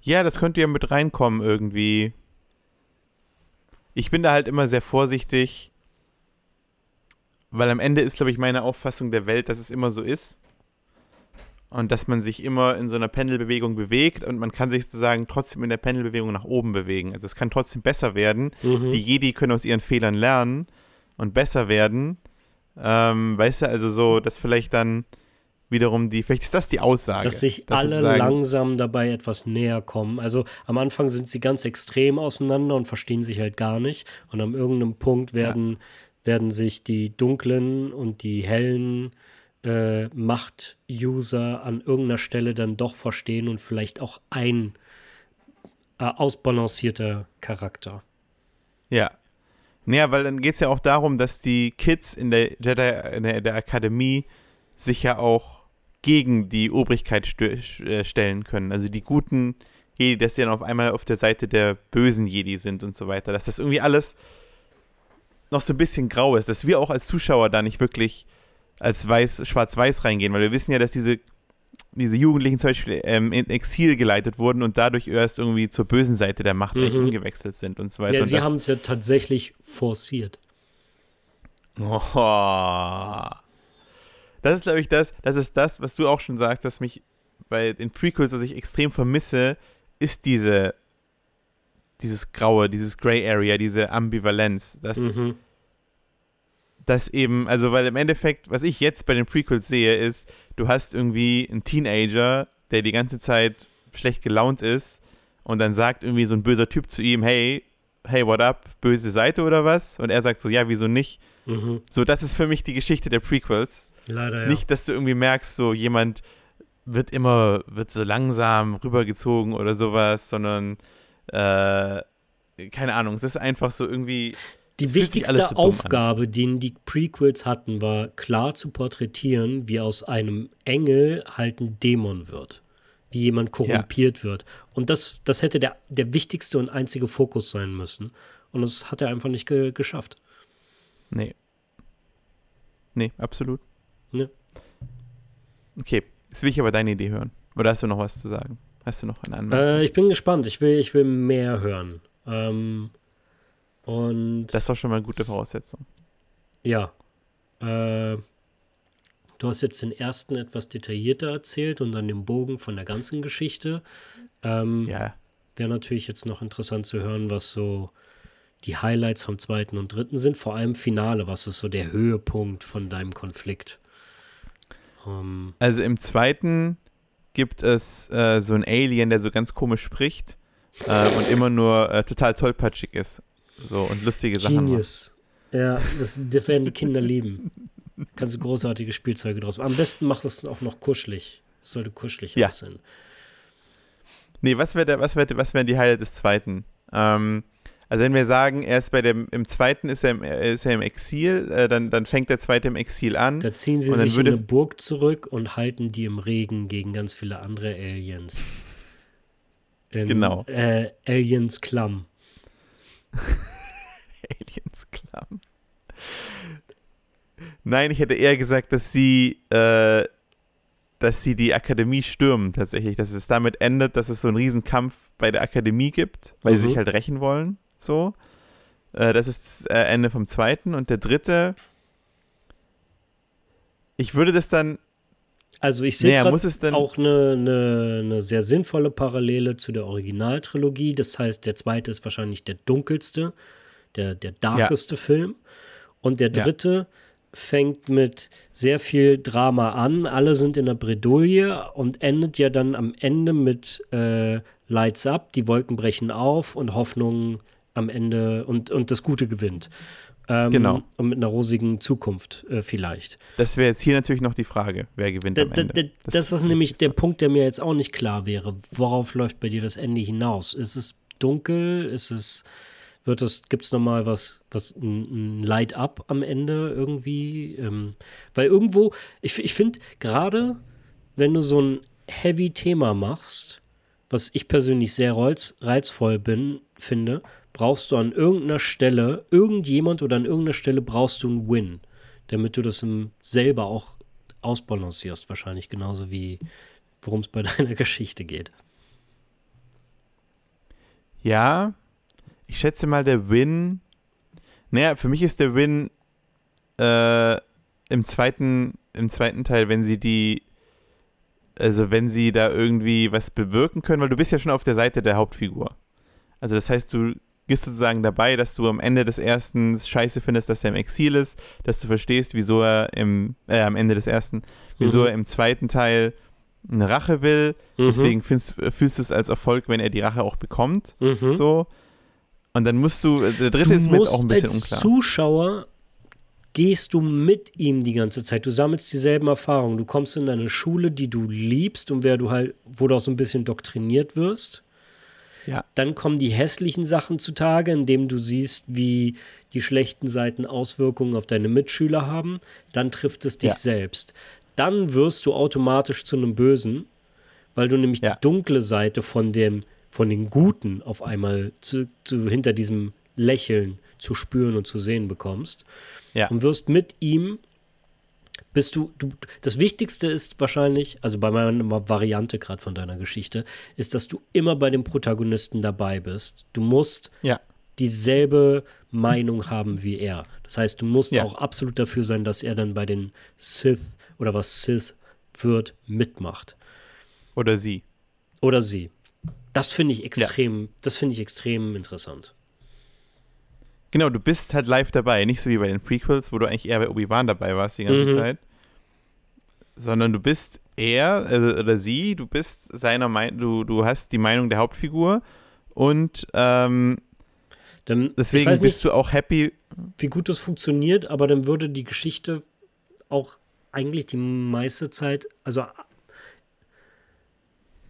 Ja, das könnte ja mit reinkommen irgendwie. Ich bin da halt immer sehr vorsichtig, weil am Ende ist, glaube ich, meine Auffassung der Welt, dass es immer so ist und dass man sich immer in so einer Pendelbewegung bewegt und man kann sich sozusagen trotzdem in der Pendelbewegung nach oben bewegen. Also es kann trotzdem besser werden. Mhm. Die Jedi können aus ihren Fehlern lernen und besser werden. Ähm, weißt du, also so, dass vielleicht dann wiederum die, vielleicht ist das die Aussage. Dass sich dass alle langsam dabei etwas näher kommen. Also am Anfang sind sie ganz extrem auseinander und verstehen sich halt gar nicht. Und an irgendeinem Punkt werden, ja. werden sich die dunklen und die hellen äh, Macht-User an irgendeiner Stelle dann doch verstehen und vielleicht auch ein äh, ausbalancierter Charakter. Ja. Naja, weil dann geht es ja auch darum, dass die Kids in der Jedi, in der, der Akademie sich ja auch gegen die Obrigkeit äh, stellen können. Also die guten Jedi, dass sie dann auf einmal auf der Seite der bösen Jedi sind und so weiter. Dass das irgendwie alles noch so ein bisschen grau ist, dass wir auch als Zuschauer da nicht wirklich als weiß, schwarz-weiß reingehen, weil wir wissen ja, dass diese, diese Jugendlichen zum Beispiel ähm, in Exil geleitet wurden und dadurch erst irgendwie zur bösen Seite der Macht mhm. umgewechselt sind und so weiter. Ja, sie haben es ja tatsächlich forciert. Oh. Das ist, glaube ich, das, das ist das, was du auch schon sagst, dass mich bei den Prequels, was ich extrem vermisse, ist diese, dieses Graue, dieses Gray Area, diese Ambivalenz. Das, mhm dass eben, also weil im Endeffekt, was ich jetzt bei den Prequels sehe, ist, du hast irgendwie einen Teenager, der die ganze Zeit schlecht gelaunt ist und dann sagt irgendwie so ein böser Typ zu ihm, hey, hey, what up, böse Seite oder was? Und er sagt so, ja, wieso nicht? Mhm. So, das ist für mich die Geschichte der Prequels. Leider, ja. Nicht, dass du irgendwie merkst, so jemand wird immer, wird so langsam rübergezogen oder sowas, sondern, äh, keine Ahnung, es ist einfach so irgendwie die wichtigste dumm an. Aufgabe, die die Prequels hatten, war klar zu porträtieren, wie aus einem Engel halt ein Dämon wird. Wie jemand korrumpiert wird. Und das, das hätte der, der wichtigste und einzige Fokus sein müssen. Und das hat er einfach nicht ge geschafft. Nee. Nee, absolut. Ne? Okay, jetzt will ich aber deine Idee hören. Oder hast du noch was zu sagen? Hast du noch eine Anmerkung? Äh, ich bin gespannt. Ich will, ich will mehr hören. Ähm, und das ist doch schon mal eine gute Voraussetzung. ja. Äh, du hast jetzt den ersten etwas detaillierter erzählt und dann den Bogen von der ganzen Geschichte. Ähm, Ja, Wäre natürlich jetzt noch interessant zu hören, was so die Highlights vom zweiten und dritten sind. Vor allem Finale. Was ist so der Höhepunkt von deinem Konflikt? Ähm, also im zweiten gibt es äh, so einen Alien, der so ganz komisch spricht äh, und immer nur äh, total tollpatschig ist. So und lustige Sachen macht. Genius. Ja, das, das werden die Kinder lieben. Kannst du großartige Spielzeuge draus machen. Am besten macht es auch noch kuschelig. Es sollte kuschelig Ja. aussehen. Nee, was wäre was wär, was wären die Highlights des zweiten? Ähm, also wenn wir sagen, er ist bei dem, im zweiten ist er im, ist er im Exil, äh, dann, dann fängt der zweite im Exil an. Da ziehen sie sich in eine Burg zurück und halten die im Regen gegen ganz viele andere Aliens. In, Genau. Äh, Aliens Klamm. Aliens Klamm. Nein, ich hätte eher gesagt, dass sie, äh, dass sie die Akademie stürmen tatsächlich. Dass es damit endet, dass es so einen Riesenkampf bei der Akademie gibt, weil sie Mhm. sich halt rächen wollen. So. Äh, das ist das äh, Ende vom zweiten. Und der dritte. Ich würde das dann. Also ich sehe Naja, auch eine, eine, eine sehr sinnvolle Parallele zu der Originaltrilogie. Das heißt, der zweite ist wahrscheinlich der dunkelste, der, der darkeste Film. Und der Ja. dritte fängt mit sehr viel Drama an. Alle sind in der Bredouille und endet ja dann am Ende mit äh, Lights Up, die Wolken brechen auf und Hoffnung am Ende und, und das Gute gewinnt. Ähm, Genau. Und mit einer rosigen Zukunft äh, vielleicht. Das wäre jetzt hier natürlich noch die Frage, wer gewinnt Da, am da, Ende. da, das, ist nämlich der Punkt, der mir jetzt auch nicht klar wäre. Worauf läuft bei dir das Ende hinaus? Ist es dunkel? Ist es, wird es, gibt es nochmal was, was, ein, ein Light Up am Ende irgendwie? Ähm, weil irgendwo, ich, ich finde, gerade wenn du so ein Heavy-Thema machst, was ich persönlich sehr reiz, reizvoll bin, finde, brauchst du an irgendeiner Stelle, irgendjemand oder an irgendeiner Stelle brauchst du einen Win, damit du das selber auch ausbalancierst, wahrscheinlich genauso wie worum es bei deiner Geschichte geht. Ja, ich schätze mal, der Win. Naja, für mich ist der Win äh, im zweiten, im zweiten Teil, wenn sie die, also wenn sie da irgendwie was bewirken können, weil du bist ja schon auf der Seite der Hauptfigur. Also das heißt, du bist sozusagen dabei, dass du am Ende des ersten scheiße findest, dass er im Exil ist, dass du verstehst, wieso er im, äh, am Ende des ersten, wieso Mhm. er im zweiten Teil eine Rache will. Mhm. Deswegen findest, fühlst du es als Erfolg, wenn er die Rache auch bekommt. Mhm. So. Und dann musst du, äh, der dritte du ist mir jetzt auch ein bisschen als unklar. Zuschauer gehst du mit ihm die ganze Zeit. Du sammelst dieselben Erfahrungen. Du kommst in eine Schule, die du liebst und wer du halt, wo du auch so ein bisschen doktriniert wirst. Ja. Dann kommen die hässlichen Sachen zutage, indem du siehst, wie die schlechten Seiten Auswirkungen auf deine Mitschüler haben. Dann trifft es dich Ja. selbst. Dann wirst du automatisch zu einem Bösen, weil du nämlich Ja. die dunkle Seite von dem, von den Guten auf einmal zu, zu, hinter diesem Lächeln zu spüren und zu sehen bekommst. Ja. Und wirst mit ihm, bist du, du, das Wichtigste ist wahrscheinlich, also bei meiner Variante gerade von deiner Geschichte, ist, dass du immer bei dem Protagonisten dabei bist. Du musst Ja. dieselbe Meinung haben wie er. Das heißt, du musst Ja. auch absolut dafür sein, dass er dann bei den Sith oder was Sith wird, mitmacht. Oder sie. Oder sie. Das finde ich extrem, das finde ich extrem interessant. Genau, du bist halt live dabei. Nicht so wie bei den Prequels, wo du eigentlich eher bei Obi-Wan dabei warst die ganze Mhm. Zeit. Sondern du bist er äh, oder sie, du bist seiner Meinung, du, du hast die Meinung der Hauptfigur und ähm, Dann, deswegen bist nicht, du auch happy. wie gut das funktioniert, aber dann würde die Geschichte auch eigentlich die meiste Zeit, also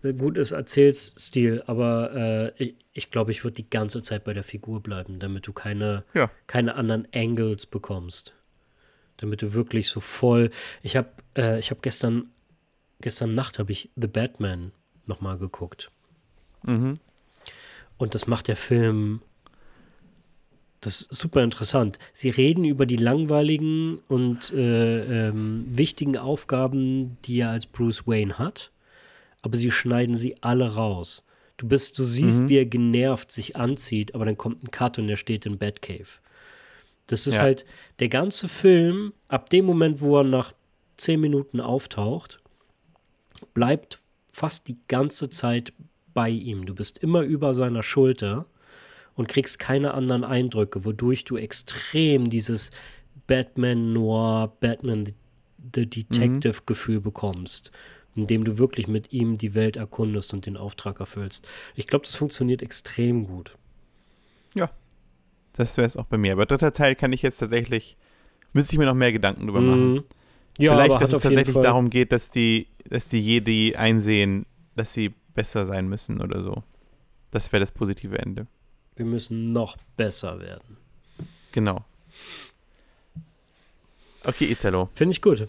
gutes Erzählstil, aber äh, ich, ich glaube, ich würde die ganze Zeit bei der Figur bleiben, damit du keine, Ja. keine anderen Angles bekommst. Damit du wirklich so voll. Ich habe äh, ich hab gestern, gestern Nacht habe ich The Batman nochmal geguckt. Mhm. Und das macht der Film. Das ist super interessant. Sie reden über die langweiligen und äh, ähm, wichtigen Aufgaben, die er als Bruce Wayne hat, aber sie schneiden sie alle raus. Du bist, du siehst, Mhm. wie er genervt sich anzieht, aber dann kommt ein Cut und er steht in Batcave. Das ist Ja. halt der ganze Film, ab dem Moment, wo er nach zehn Minuten auftaucht, bleibt fast die ganze Zeit bei ihm. Du bist immer über seiner Schulter und kriegst keine anderen Eindrücke, wodurch du extrem dieses Batman Noir, Batman the, the Detective Gefühl bekommst, indem du wirklich mit ihm die Welt erkundest und den Auftrag erfüllst. Ich glaube, das funktioniert extrem gut. Das wäre es auch bei mir. Aber dritter Teil kann ich jetzt tatsächlich, müsste ich mir noch mehr Gedanken drüber machen. Mhm. Ja, Vielleicht, dass es tatsächlich darum geht, dass die, dass die Jedi einsehen, dass sie besser sein müssen oder so. Das wäre das positive Ende. wir müssen noch besser werden. Genau. Okay, Italo, Finde ich gut.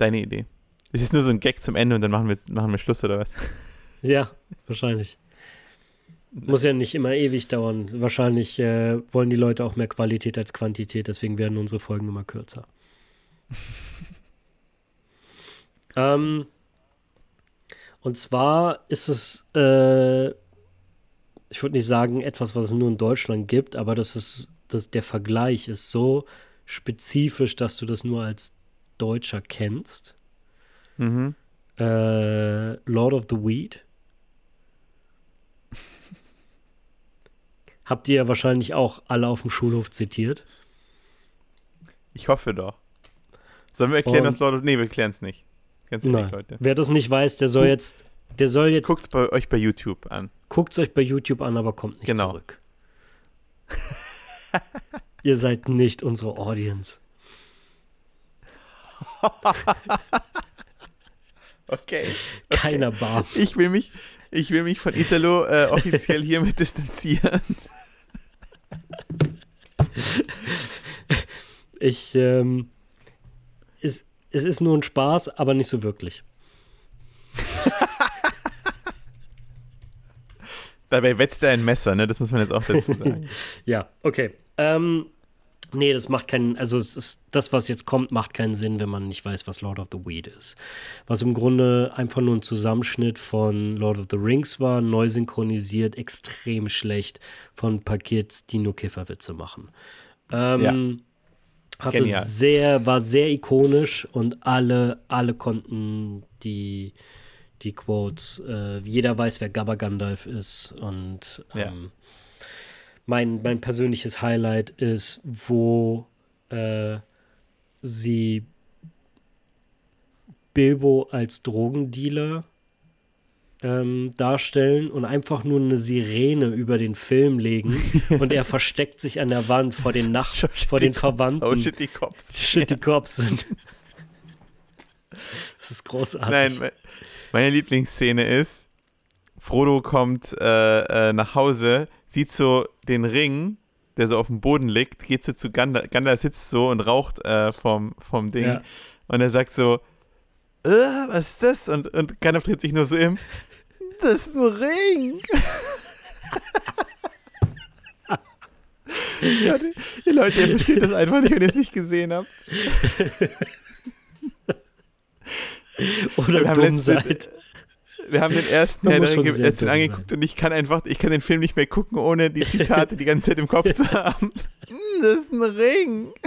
Deine Idee. Es ist nur so ein Gag zum Ende und dann machen wir, machen wir Schluss oder was? Ja, wahrscheinlich. Muss ja nicht immer ewig dauern. Wahrscheinlich äh, wollen die Leute auch mehr Qualität als Quantität, deswegen werden unsere Folgen immer kürzer. ähm, und zwar ist es, äh, ich würde nicht sagen, etwas, was es nur in Deutschland gibt, aber das ist, das, der Vergleich ist so spezifisch, dass du das nur als Deutscher kennst. Mhm. Äh, Lord of the Weed. Habt ihr ja wahrscheinlich auch alle auf dem Schulhof zitiert. Ich hoffe doch. Sollen wir erklären, Und- dass Lord of... Nee, wir klären es nicht. Nein. nicht, Leute. Wer das nicht weiß, der soll jetzt, der soll jetzt, Guckt bei euch bei YouTube an. guckt es euch bei YouTube an, aber kommt nicht Genau. zurück. ihr seid nicht unsere Audience. Okay. Keiner bar. Ich will mich, ich will mich von Italo äh, offiziell hiermit distanzieren. Ich, ähm, es, es ist nur ein Spaß, aber nicht so wirklich. Dabei wetzt er ein Messer, ne? Das muss man jetzt auch dazu sagen. Ja, okay. Ähm, nee, das macht keinen, also es ist, das, was jetzt kommt, macht keinen Sinn, wenn man nicht weiß, was Lord of the Weed ist. Was im Grunde einfach nur ein Zusammenschnitt von Lord of the Rings war, neu synchronisiert, extrem schlecht von Kids, die nur Kifferwitze machen. Ähm, hatte Genial. sehr, war sehr ikonisch und alle, alle konnten die, die Quotes, äh, jeder weiß, wer Gabba Gandalf ist und Ja. Mein, mein persönliches Highlight ist, wo äh, sie Bilbo als Drogendealer ähm, darstellen und einfach nur eine Sirene über den Film legen und er versteckt sich an der Wand vor den Nach vor den Cops, Verwandten. Oh, shit, die Cops. Shit, die Cops sind. Das ist großartig. Nein, me- meine Lieblingsszene ist, Frodo kommt äh, äh, nach Hause, sieht so den Ring, der so auf dem Boden liegt, geht so zu Gandalf, Gandalf sitzt so und raucht äh, vom, vom Ding Ja. und er sagt so, äh, was ist das? Und, und Gandalf dreht sich nur so im, das ist ein Ring. die, die Leute, ihr versteht das einfach nicht, wenn ihr es nicht gesehen habt. Oder dumm letzte- seid. Wir haben den ersten Herr der Ringe dumm angeguckt und ich kann einfach, ich kann den Film nicht mehr gucken, ohne die Zitate die ganze Zeit im Kopf zu haben. Mm, das ist ein Ring.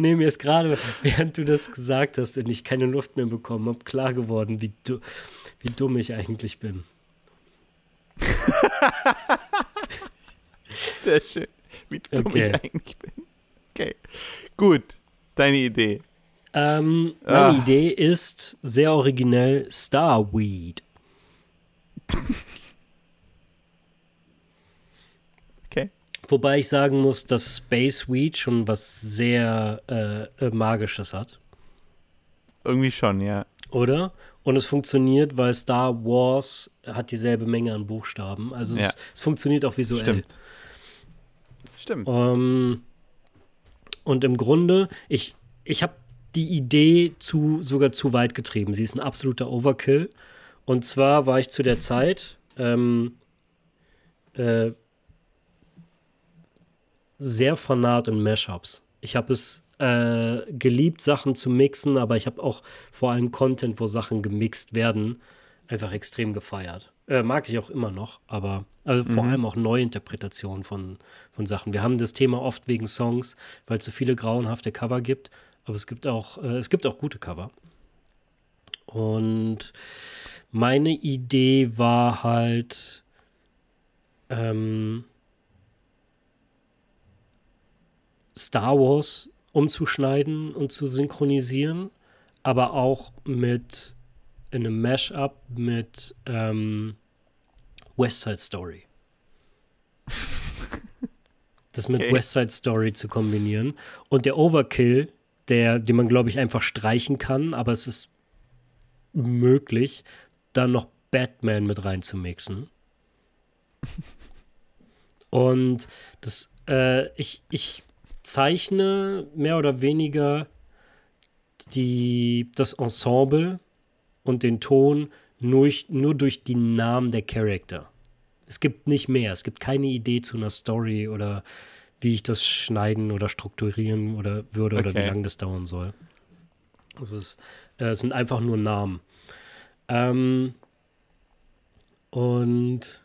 Nee, mir ist gerade, während du das gesagt hast und ich keine Luft mehr bekommen habe, klar geworden, wie, du, wie dumm ich eigentlich bin. Sehr schön. Wie dumm Okay. ich eigentlich bin. Okay. Gut. Deine Idee. Ähm, meine Ah. Idee ist sehr originell Starweed. Okay. Wobei ich sagen muss, dass Space Weed schon was sehr äh, äh, Magisches hat. irgendwie schon, ja. Oder? Und es funktioniert, weil Star Wars hat dieselbe Menge an Buchstaben. Also Ja. es, es funktioniert auch visuell. Stimmt. Stimmt. Ähm, und im Grunde, ich, ich habe die Idee zu, sogar zu weit getrieben. Sie ist ein absoluter Overkill. Und zwar war ich zu der Zeit ähm, äh, sehr fanat in Mashups. Ich habe es äh, geliebt, Sachen zu mixen, aber ich habe auch vor allem Content, wo Sachen gemixt werden, einfach extrem gefeiert. Äh, mag ich auch immer noch, aber also vor allem auch Neuinterpretationen von, von Sachen. Wir haben das Thema oft wegen Songs, weil es so viele grauenhafte Cover gibt, aber es gibt auch, äh, es gibt auch gute Cover. Und meine Idee war halt, ähm, Star Wars umzuschneiden und zu synchronisieren, aber auch mit in einem Mashup mit ähm, West Side Story. Das mit Okay. West Side Story zu kombinieren. Und der Overkill, der, den man, glaube ich, einfach streichen kann, aber es ist möglich, dann noch Batman mit reinzumixen. Und das, äh, ich, ich zeichne mehr oder weniger die, das Ensemble und den Ton nur, nur durch die Namen der Charakter. Es gibt nicht mehr. Es gibt keine Idee zu einer Story oder wie ich das schneiden oder strukturieren oder würde oder wie Okay. lange das dauern soll. Es, ist, äh, sind einfach nur Namen. Ähm, und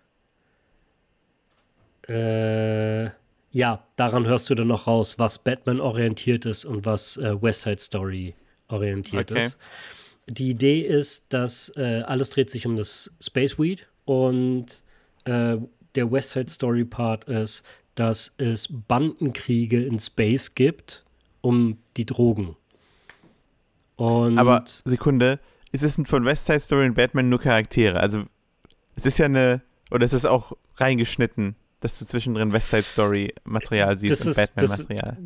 äh, ja, daran hörst du dann noch raus, was Batman orientiert ist und was äh, West Side Story orientiert Okay. ist. Die Idee ist, dass äh, alles dreht sich um das Space Weed und äh, der West Side Story Part ist, dass es Bandenkriege in Space gibt um die Drogen. Und Aber Sekunde, ist es von West Side Story und Batman nur Charaktere? Also es ist ja eine, oder ist es auch reingeschnitten, dass du zwischendrin West Side Story Material siehst Das und ist- das- Batman Material?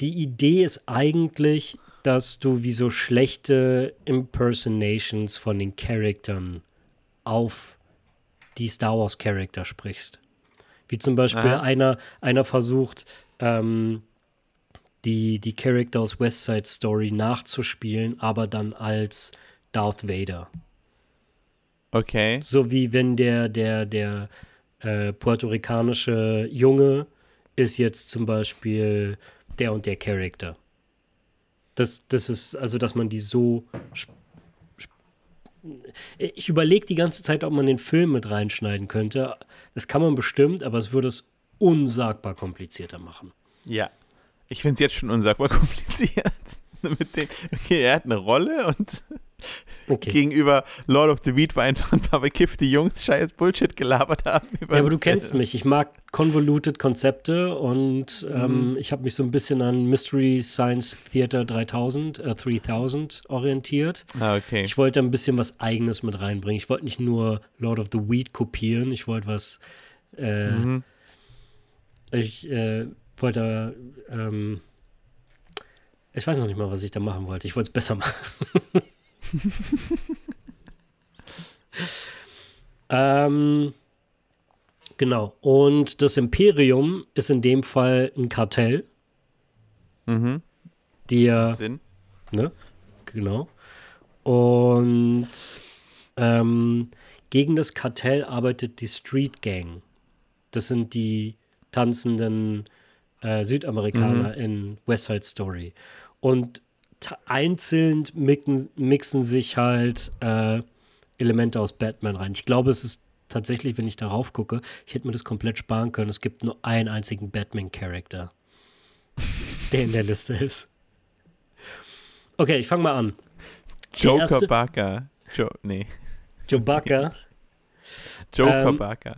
Die Idee ist eigentlich, dass du wie so schlechte Impersonations von den Charaktern auf die Star Wars Charakter sprichst. Wie zum Beispiel Aha. einer, einer versucht, ähm, die, die Charakter aus West Side Story nachzuspielen, aber dann als Darth Vader. Okay. So wie wenn der, der, der äh, puerto-ricanische Junge ist jetzt zum Beispiel der und der Charakter. Das, das ist, also dass man die so. Ich überlege die ganze Zeit, ob man den Film mit reinschneiden könnte. Das kann man bestimmt, aber es würde es unsagbar komplizierter machen. Ja. Ich finde es jetzt schon unsagbar kompliziert. Okay, er hat eine Rolle und Okay. gegenüber Lord of the Weed war einfach ein paar bekiffte Jungs scheiß Bullshit gelabert haben. Ja, aber du kennst mich. Ich mag convoluted Konzepte und Mhm. ähm, ich habe mich so ein bisschen an Mystery Science Theater 3000, äh, 3000 orientiert. Ah, okay. Ich wollte ein bisschen was Eigenes mit reinbringen. Ich wollte nicht nur Lord of the Weed kopieren. Ich wollte was. Äh, Mhm. Ich äh, wollte. Ähm, ich weiß noch nicht mal, was ich da machen wollte. Ich wollte es besser machen. ähm, genau. Und das Imperium ist in dem Fall ein Kartell, Mhm. die ja Sinn. Ne? Genau. Und ähm, gegen das Kartell arbeitet die Street Gang. Das sind die tanzenden äh, Südamerikaner in West Side Story. Und einzeln mixen, mixen sich halt äh, Elemente aus Batman rein. Ich glaube, es ist tatsächlich, wenn ich darauf gucke, ich hätte mir das komplett sparen können. Es gibt nur einen einzigen Batman-Charakter, der in der Liste ist. Okay, ich fange mal an. Joker erste- Barker. Jo nee. Chewbacca. Joker Ähm, Barker.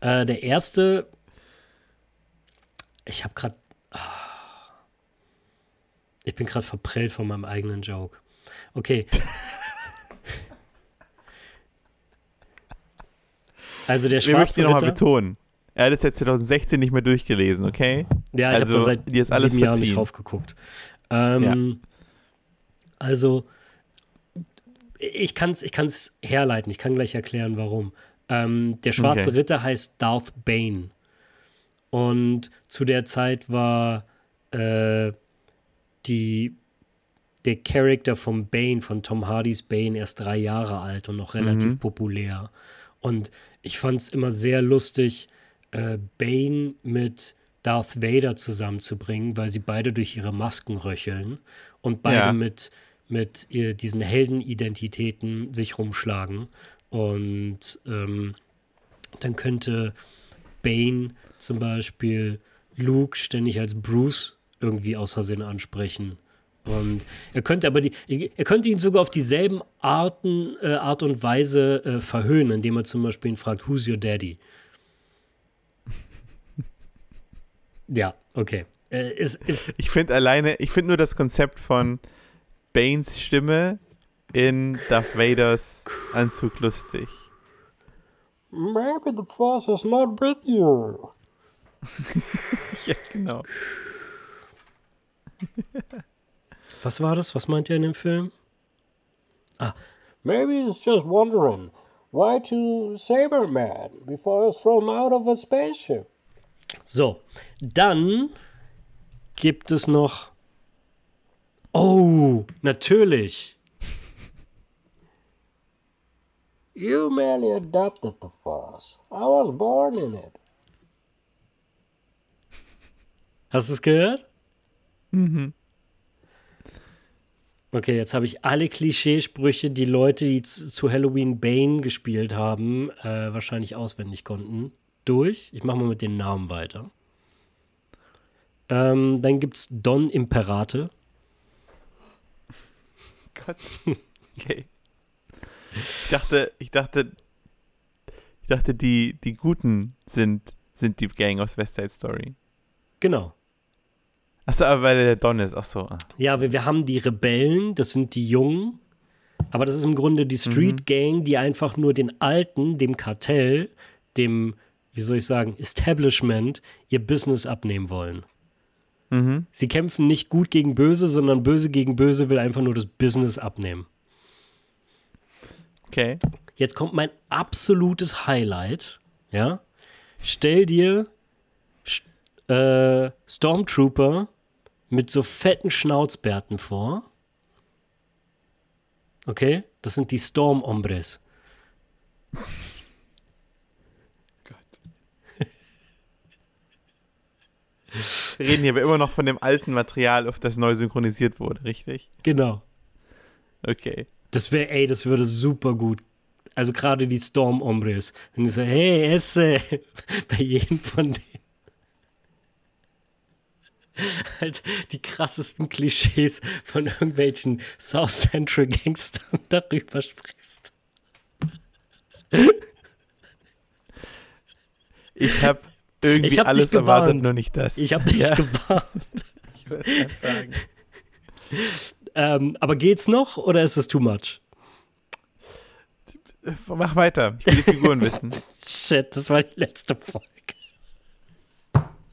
Äh, der erste. Ich habe gerade. Ich bin gerade verprellt von meinem eigenen Joke. Okay. Also der Wir möchten schwarze ihn nochmal Ritter. betonen. Er hat es ja 2016 nicht mehr durchgelesen, okay? Ja, ich Also, habe da seit dir ist alles sieben Jahren nicht verziehen. drauf geguckt. Ähm, Also, ich kann es ich kann's herleiten. Ich kann gleich erklären, warum. Ähm, der schwarze Okay. Ritter heißt Darth Bane. Und zu der Zeit war äh, die, der Charakter von Bane, von Tom Hardys Bane, erst drei Jahre alt und noch relativ Mhm. populär. Und ich fand es immer sehr lustig, äh, Bane mit Darth Vader zusammenzubringen, weil sie beide durch ihre Masken röcheln und beide Ja. mit, mit ihr, diesen Heldenidentitäten sich rumschlagen. Und ähm, dann könnte Bane zum Beispiel Luke ständig als Bruce irgendwie aus Versehen ansprechen. Und er könnte aber die, er könnte ihn sogar auf dieselben Arten, äh, Art und Weise äh, verhöhnen, indem er zum Beispiel ihn fragt, who's your daddy? ja, okay. Äh, ist, ist, Ich finde alleine, ich finde nur das Konzept von Banes Stimme in Darth Vaders Anzug lustig. Maybe the force is not with you. Ja, genau. Was war das? Was meint ihr in dem Film? Ah, maybe he's just wondering why to Saberman before he's thrown out of a spaceship. So, dann gibt es noch. Oh, natürlich. You merely adopted the Force. I was born in it. Hast du es gehört? Okay, jetzt habe ich alle Klischeesprüche, die Leute, die zu zu Halloween Bane gespielt haben, äh, wahrscheinlich auswendig konnten, durch. Ich mache mal mit den Namen weiter. Ähm, dann gibt es Don Imperate. Gott. Okay. Ich dachte, ich dachte, ich dachte, die, die Guten sind, sind die Gang aus West Side Story. Genau. Achso, aber weil er der Don ist. Achso. ah. Ja, wir, wir haben die Rebellen, das sind die Jungen. Aber das ist im Grunde die Street Gang, die einfach nur den Alten, dem Kartell, dem, wie soll ich sagen, Establishment, ihr Business abnehmen wollen. Mhm. Sie kämpfen nicht gut gegen böse, sondern böse gegen böse will einfach nur das Business abnehmen. Okay. Jetzt kommt mein absolutes Highlight. Ja? Stell dir äh, Stormtrooper mit so fetten Schnauzbärten vor. Okay? Das sind die Storm Hombres. Wir reden hier aber immer noch von dem alten Material, auf das neu synchronisiert wurde, richtig? Genau. Okay. Das wäre, ey, das würde super gut. Also gerade die Storm Hombres. Wenn die so, hey, esse, bei jedem von denen. Halt die krassesten Klischees von irgendwelchen South Central Gangstern darüber sprichst. Ich habe irgendwie Ich hab alles erwartet, nur nicht das. Ich habe dich ja, gewarnt. ich wollte gerade sagen. Ähm, aber geht's noch oder ist es too much? Mach weiter. Ich will die Figuren wissen. Shit, das war die letzte Folge.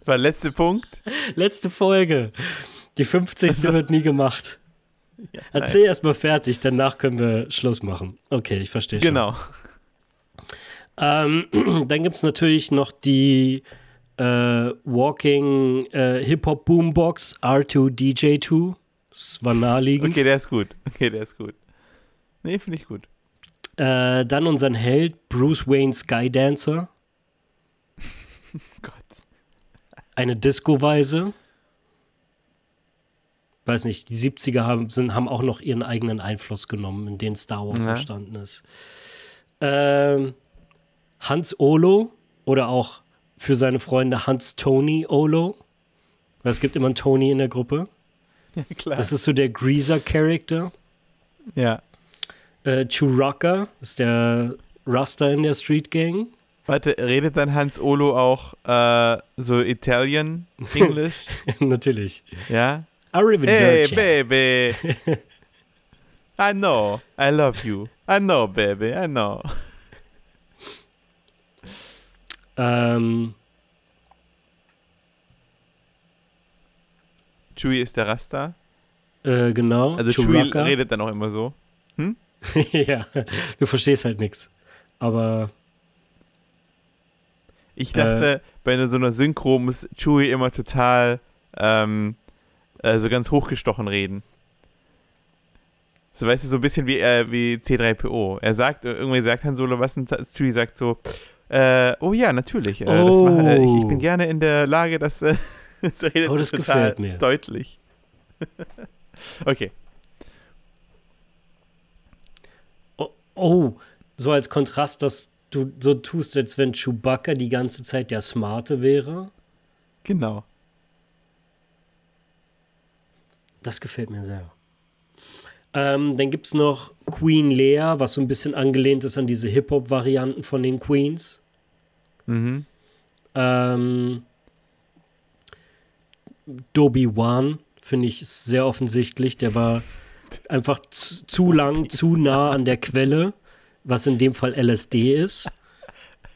War der letzte Punkt. Letzte Folge. Die 50. wird nie gemacht. Ja, Erzähl erst mal fertig, danach können wir Schluss machen. Okay, ich verstehe schon. Genau. Ähm, dann gibt es natürlich noch die äh, Walking äh, Hip-Hop Boombox R2DJ2. Das war naheliegend. Okay, der ist gut. Okay, der ist gut. Nee, finde ich gut. Äh, dann unseren Held Bruce Wayne Skydancer. Gott. Eine Disco-Weise. Weiß nicht, die 70er haben, sind, haben auch noch ihren eigenen Einfluss genommen, in den Star Wars Ja. entstanden ist. Ähm, Hans Olo oder auch für seine Freunde Hans Tony Olo. Weil es gibt immer einen Tony in der Gruppe. Ja, klar. Das ist so der Greaser-Charakter. ja. Äh, Chewrocka ist der Ruster in der Street Gang. Warte, redet dann Hans Olo auch äh, so Italian English? Natürlich. ja? Hey, Arrivederci. baby. I know. I love you. I know, baby. I know. Ähm, Chewie ist der Rasta. Äh, genau. Also Chewie redet dann auch immer so. Hm? ja, du verstehst halt nichts. Aber. Ich dachte, äh, bei so einer Synchro muss Chewie immer total ähm, äh, so ganz hochgestochen reden. So weißt du, so ein bisschen wie, äh, wie C3PO. Er sagt, irgendwie sagt Han Solo was und Chewie sagt so, äh, oh ja, natürlich. Äh, oh. Macht, äh, ich, ich, bin gerne in der Lage, das, äh, das redet oh, das total gefällt mir. deutlich. okay. Oh, oh, so als Kontrast, dass du so tust, als wenn Chewbacca die ganze Zeit der Smarte wäre. Genau. Das gefällt mir sehr. Ähm, dann gibt es noch Queen Lea, was so ein bisschen angelehnt ist an diese Hip-Hop-Varianten von den Queens. Mhm. Ähm, Doby Wan, finde ich, ist sehr offensichtlich. Der war einfach zu lang, zu nah an der Quelle, was in dem Fall LSD ist.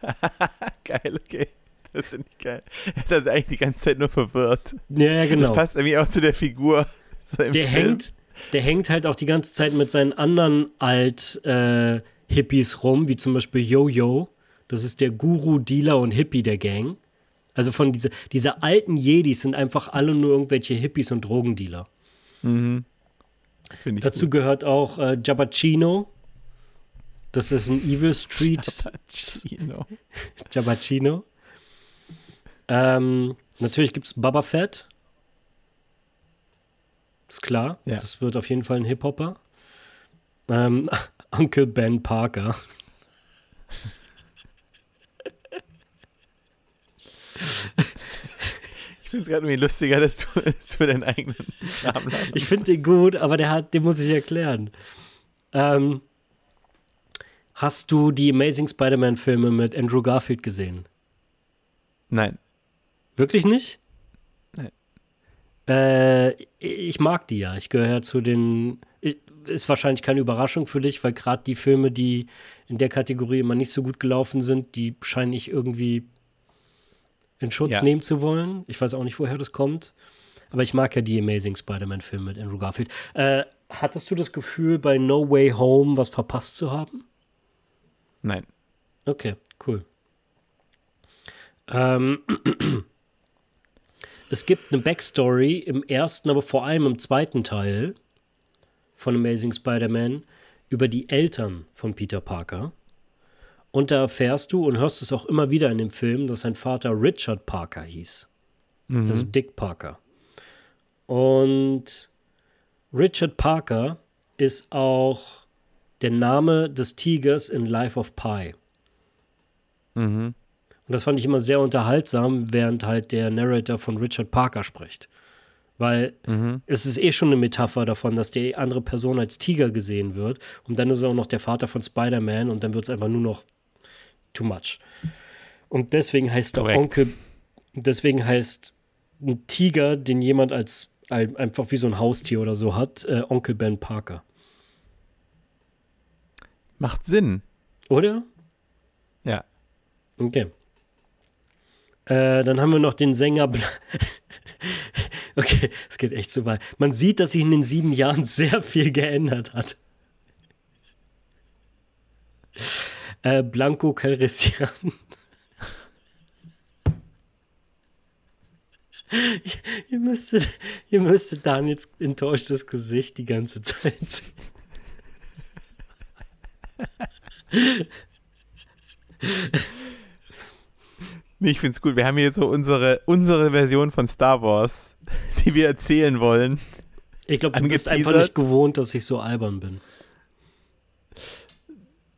geil, okay. Das finde ich geil. Er das eigentlich die ganze Zeit nur verwirrt. Ja, ja genau. Das passt irgendwie auch zu der Figur. So der Film. hängt, der hängt halt auch die ganze Zeit mit seinen anderen Alt-Hippies äh, rum, wie zum Beispiel Yo-Yo. Das ist der Guru, Dealer und Hippie der Gang. Also von diese, diese alten Jedis sind einfach alle nur irgendwelche Hippies und Drogendealer. Mhm. Dazu gut. gehört auch äh, Jabacino. Das ist ein Evil Street. Jabacino. Jabacino. Ähm, natürlich gibt es Baba Fett. Ist klar. Ja. Das wird auf jeden Fall ein Hip-Hopper. Ähm, Uncle Ben Parker. Ich finde es gerade irgendwie lustiger, dass du, dass du deinen eigenen Namen hast. Ich finde den gut, aber der hat, den muss ich erklären. Ähm, hast du die Amazing Spider-Man-Filme mit Andrew Garfield gesehen? Nein. Wirklich nicht? Äh, ich mag die ja. Ich gehöre zu den. Ist wahrscheinlich keine Überraschung für dich, weil gerade die Filme, die in der Kategorie immer nicht so gut gelaufen sind, die scheine ich irgendwie in Schutz ja. nehmen zu wollen. Ich weiß auch nicht, woher das kommt. Aber ich mag ja die Amazing Spider-Man-Filme mit Andrew Garfield. Äh, hattest du das Gefühl, bei No Way Home was verpasst zu haben? Nein. Okay, cool. Ähm. Es gibt eine Backstory im ersten, aber vor allem im zweiten Teil von Amazing Spider-Man über die Eltern von Peter Parker. Und da erfährst du und hörst es auch immer wieder in dem Film, dass sein Vater Richard Parker hieß. Mhm. Also Dick Parker. Und Richard Parker ist auch der Name des Tigers in Life of Pi. Mhm. Und das fand ich immer sehr unterhaltsam, während halt der Narrator von Richard Parker spricht. Weil mhm. es ist eh schon eine Metapher davon, dass die andere Person als Tiger gesehen wird. Und dann ist er auch noch der Vater von Spider-Man und dann wird es einfach nur noch too much. Und deswegen heißt der Onkel, deswegen heißt ein Tiger, den jemand als einfach wie so ein Haustier oder so hat, äh, Onkel Ben Parker. Macht Sinn. Oder? Ja. Okay. Äh, dann haben wir noch den Sänger. Bla okay, es geht echt zu weit. Man sieht, dass sich in den sieben Jahren sehr viel geändert hat. Äh, Blanco Calrissian. ihr, müsstet, ihr müsstet Daniels enttäuschtes Gesicht die ganze Zeit sehen. Nee, ich finde es gut. Wir haben hier so unsere, unsere Version von Star Wars, die wir erzählen wollen. Ich glaube, du bist einfach nicht gewohnt, dass ich so albern bin.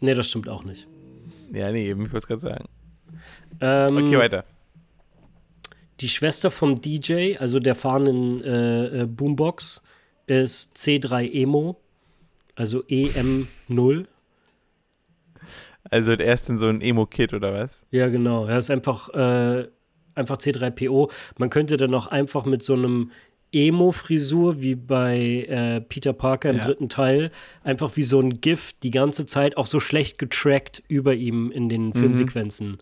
Nee, das stimmt auch nicht. Ja, nee, eben, ich wollte es gerade sagen. Ähm, okay, weiter. Die Schwester vom DJ, also der fahrenden äh, äh, Boombox, ist C3 Emo, also EM0. Also er ist denn so ein Emo-Kid oder was? Ja, genau. Er ist einfach, äh, einfach C3PO. Man könnte dann auch einfach mit so einem Emo-Frisur wie bei äh, Peter Parker im ja. dritten Teil, einfach wie so ein GIF die ganze Zeit auch so schlecht getrackt über ihm in den mhm. Filmsequenzen.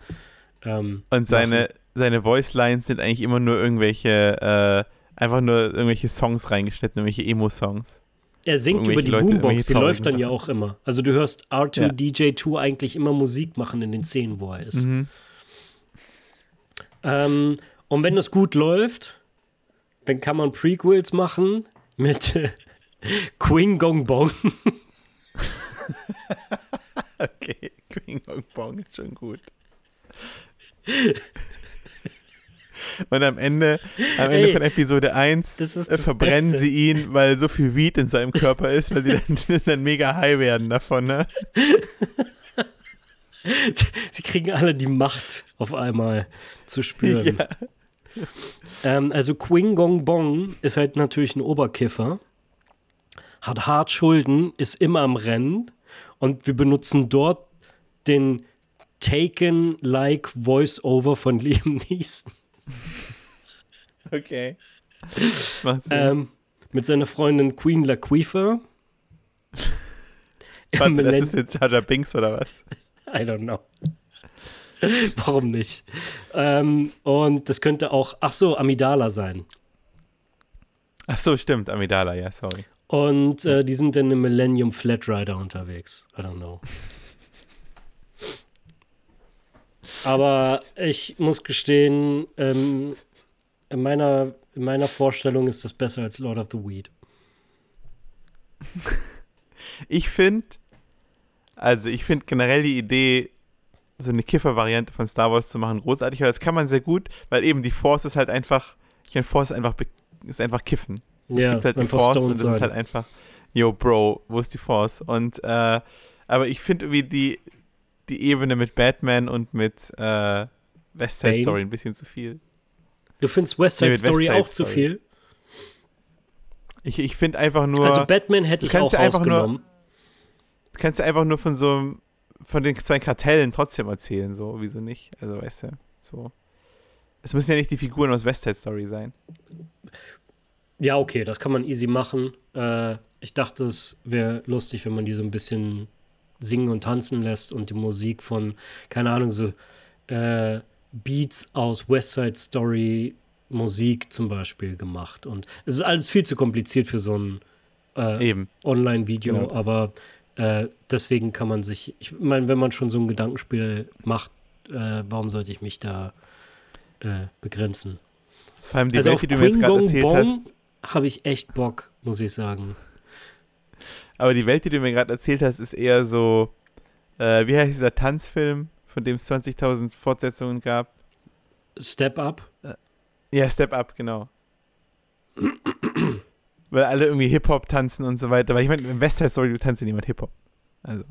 Ähm, Und seine, seine Voice-Lines sind eigentlich immer nur irgendwelche äh, einfach nur irgendwelche Songs reingeschnitten, irgendwelche Emo-Songs. Er singt über die Leute, Boombox, die läuft dann ja auch immer. Also du hörst R2DJ2 eigentlich immer Musik machen in den Szenen, wo er ist. Mhm. Ähm, und wenn es gut läuft, dann kann man Prequels machen mit äh, Queen Gong Bong. Okay, Queen Gong Bong ist schon gut. Und am Ende, am Ende Ey, von Episode 1 das ist äh, das verbrennen Beste. sie ihn, weil so viel Weed in seinem Körper ist, weil sie dann, dann mega high werden davon, ne? Sie kriegen alle die Macht auf einmal zu spüren. Ja. Ähm, also Queen Gong Bong ist halt natürlich ein Oberkiffer, hat hart Schulden, ist immer am Rennen und wir benutzen dort den Taken-like Voice-Over von Liam Neeson Okay. Ähm, mit seiner Freundin Queen Laquifa. Warte, das ist jetzt Jar Binks oder was? I don't know. Warum nicht? Ähm, und das könnte auch, ach so, Amidala sein. Ach so, stimmt, Amidala, ja, sorry. Und äh, die sind dann im Millennium Flatrider unterwegs. I don't know. Aber ich muss gestehen, ähm, in, meiner, in meiner Vorstellung ist das besser als Lord of the Weed. Ich finde, also ich finde generell die Idee, so eine Kiffer-Variante von Star Wars zu machen, großartig, weil das kann man sehr gut, weil eben die Force ist halt einfach, ich meine, Force ist einfach, ist einfach Kiffen. Es gibt halt die Force stoned und das ist sein. halt einfach, yo, Bro, wo ist die Force? Und, äh, aber ich finde irgendwie die, die Ebene mit Batman und mit äh, West Side Bane? Story ein bisschen zu viel. Du findest West Side Nee, Story West Side auch zu Story. viel? Ich, ich finde einfach nur, Also Batman hätte ich auch einfach nur- rausgenommen. du kannst ja einfach nur von so einem- von den zwei Kartellen trotzdem erzählen, so, wieso nicht? Also, weißt du, so. Es müssen ja nicht die Figuren aus West Side Story sein. Ja, okay, das kann man easy machen. Äh, ich dachte, es wäre lustig, wenn man die so ein bisschen singen und tanzen lässt und die Musik von, keine Ahnung, so äh, Beats aus West Side Story Musik zum Beispiel gemacht. Und es ist alles viel zu kompliziert für so ein äh. Online-Video, Genau aber äh, deswegen kann man sich, ich meine, wenn man schon so ein Gedankenspiel macht, äh, warum sollte ich mich da äh, begrenzen? Vor allem die Also Welt, auf die du mir jetzt gerade erzählt Bong hast. habe ich echt Bock, muss ich sagen. Aber die Welt, die du mir gerade erzählt hast, ist eher so, äh, wie heißt dieser Tanzfilm, von dem es 20.000 Fortsetzungen gab? Step Up. Ja, Step Up, genau. Weil alle irgendwie Hip-Hop tanzen und so weiter. Weil ich meine, im West Side Story tanzt ja niemand Hip-Hop. Also.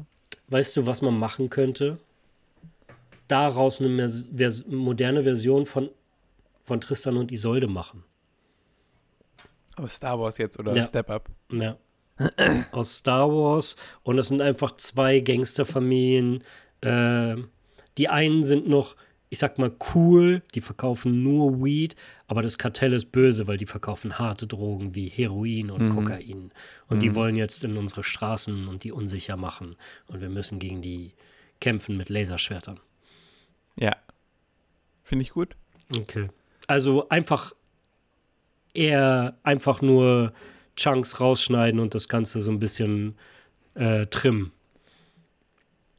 Weißt du, was man machen könnte? Daraus eine vers moderne Version von, von Tristan und Isolde machen. Aus Star Wars jetzt oder Ja. Step Up. Ja. Aus Star Wars. Und es sind einfach zwei Gangsterfamilien. Äh, die einen sind noch, ich sag mal, cool. Die verkaufen nur Weed. Aber das Kartell ist böse, weil die verkaufen harte Drogen wie Heroin und Mhm. Kokain. Und die Mhm. wollen jetzt in unsere Straßen und die unsicher machen. Und wir müssen gegen die kämpfen mit Laserschwertern. Ja. Finde ich gut. Okay. Also einfach eher einfach nur Chunks rausschneiden und das Ganze so ein bisschen äh, trimmen.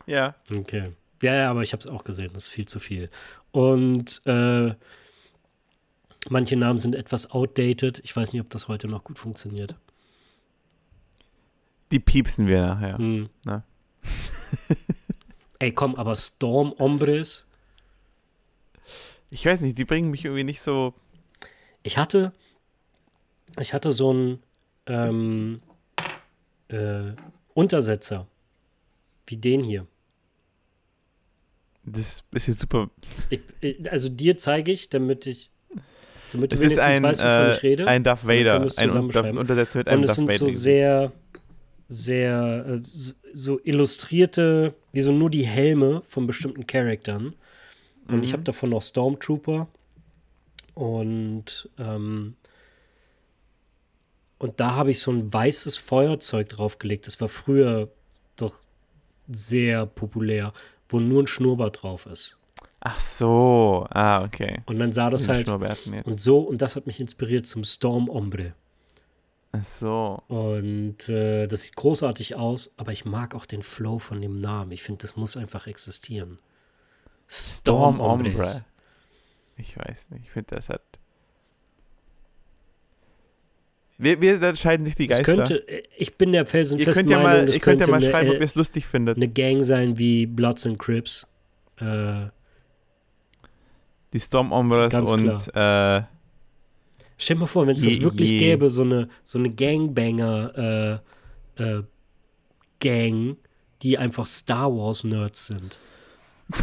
Ja. Okay. Ja, ja, aber ich habe es auch gesehen, das ist viel zu viel. Und äh, manche Namen sind etwas outdated. Ich weiß nicht, ob das heute noch gut funktioniert. Die piepsen wir nachher. Hm. Na. Ey, komm, aber Storm Ombres. Ich weiß nicht, die bringen mich irgendwie nicht so. Ich hatte, ich hatte so einen ähm, äh, Untersetzer wie den hier. Das ist jetzt super. Ich, ich, also dir zeige ich, damit ich, damit du Es wenigstens ein, weißt, wovon äh, ich rede. ein Darth Vader. Ein Untersetzer mit einem Und es sind Vader. so sehr, sehr, äh, so illustrierte, wie so nur die Helme von bestimmten Charaktern. Und ich Mhm. habe davon noch Stormtrooper. Und, ähm, und da habe ich so ein weißes Feuerzeug draufgelegt. Das war früher doch sehr populär, wo nur ein Schnurrbart drauf ist. Ach so. Ah, okay. Und dann sah das halt und so und das hat mich inspiriert zum Storm Ombre. Ach so. Und äh, das sieht großartig aus, aber ich mag auch den Flow von dem Namen. Ich finde, das muss einfach existieren. Storm Ombres. Ombre. Ich weiß nicht. Ich finde, das hat. Wir, wir, da scheiden sich die Geister. könnte, ich bin der felsenfesten könnt ja Meinung, mal, das ihr könnt ja könnte mal eine, schreiben, ob äh, ihr es lustig findet. eine Gang sein wie Bloods and Crips. Äh, die Storm Ombres Ganz und äh, stell dir mal vor, wenn es das wirklich je. gäbe, so eine, so eine Gangbanger äh, äh, Gang, die einfach Star Wars Nerds sind.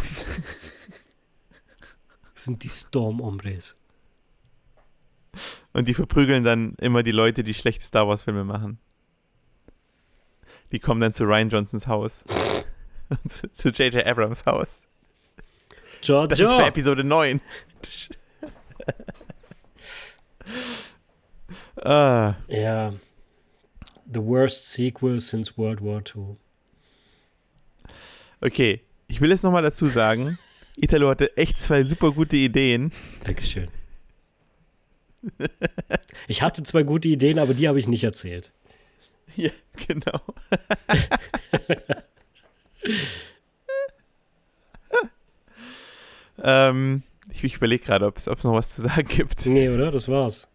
das sind die Storm Hombres. Und die verprügeln dann immer die Leute, die schlechte Star Wars-Filme machen. Die kommen dann zu Ryan Johnsons Haus. Und zu- J.J. Abrams Haus. Georgia. Das ist für Episode 9. ah, Ja. The worst sequel since World War II. okay, ich will jetzt nochmal dazu sagen, Italo hatte echt zwei super gute Ideen. Dankeschön. Ich hatte zwei gute Ideen, aber die habe ich nicht erzählt. Ja, genau. ähm, ich ich überlege gerade, ob es noch was zu sagen gibt. Nee, oder? Das war's.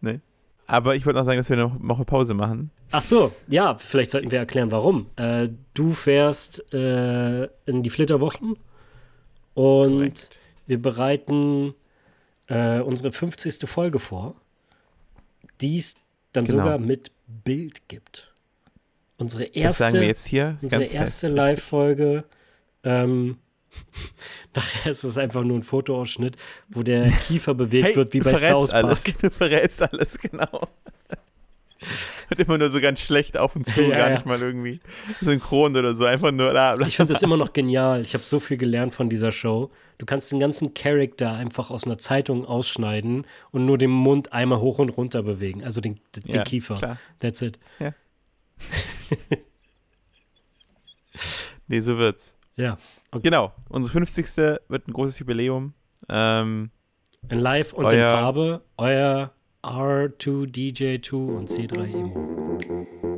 Aber ich wollte noch sagen, dass wir noch, noch eine Pause machen. Ach so, ja, vielleicht sollten wir erklären, warum. Äh, du fährst äh, in die Flitterwochen und Korrekt. wir bereiten äh, unsere 50. Folge vor, die es dann Genau. sogar mit Bild gibt. Unsere erste, unsere erste. Live-Folge. Ähm, nachher ist es einfach nur ein Fotoausschnitt, wo der Kiefer bewegt Hey, wird, wie bei South Park. alles. Du verrätst alles, genau. Und immer nur so ganz schlecht auf und zu, Ja, gar ja. nicht mal irgendwie synchron oder so, einfach nur bla bla. Ich finde das immer noch genial. Ich habe so viel gelernt von dieser Show. Du kannst den ganzen Charakter einfach aus einer Zeitung ausschneiden und nur den Mund einmal hoch und runter bewegen. Also den, den Ja, Kiefer. Klar. That's it. Nee, so wird's. Ja. Genau, unsere 50. wird ein großes Jubiläum. Ähm, In Live und in Euer- Farbe. Euer R2DJ2 und C3 Emo.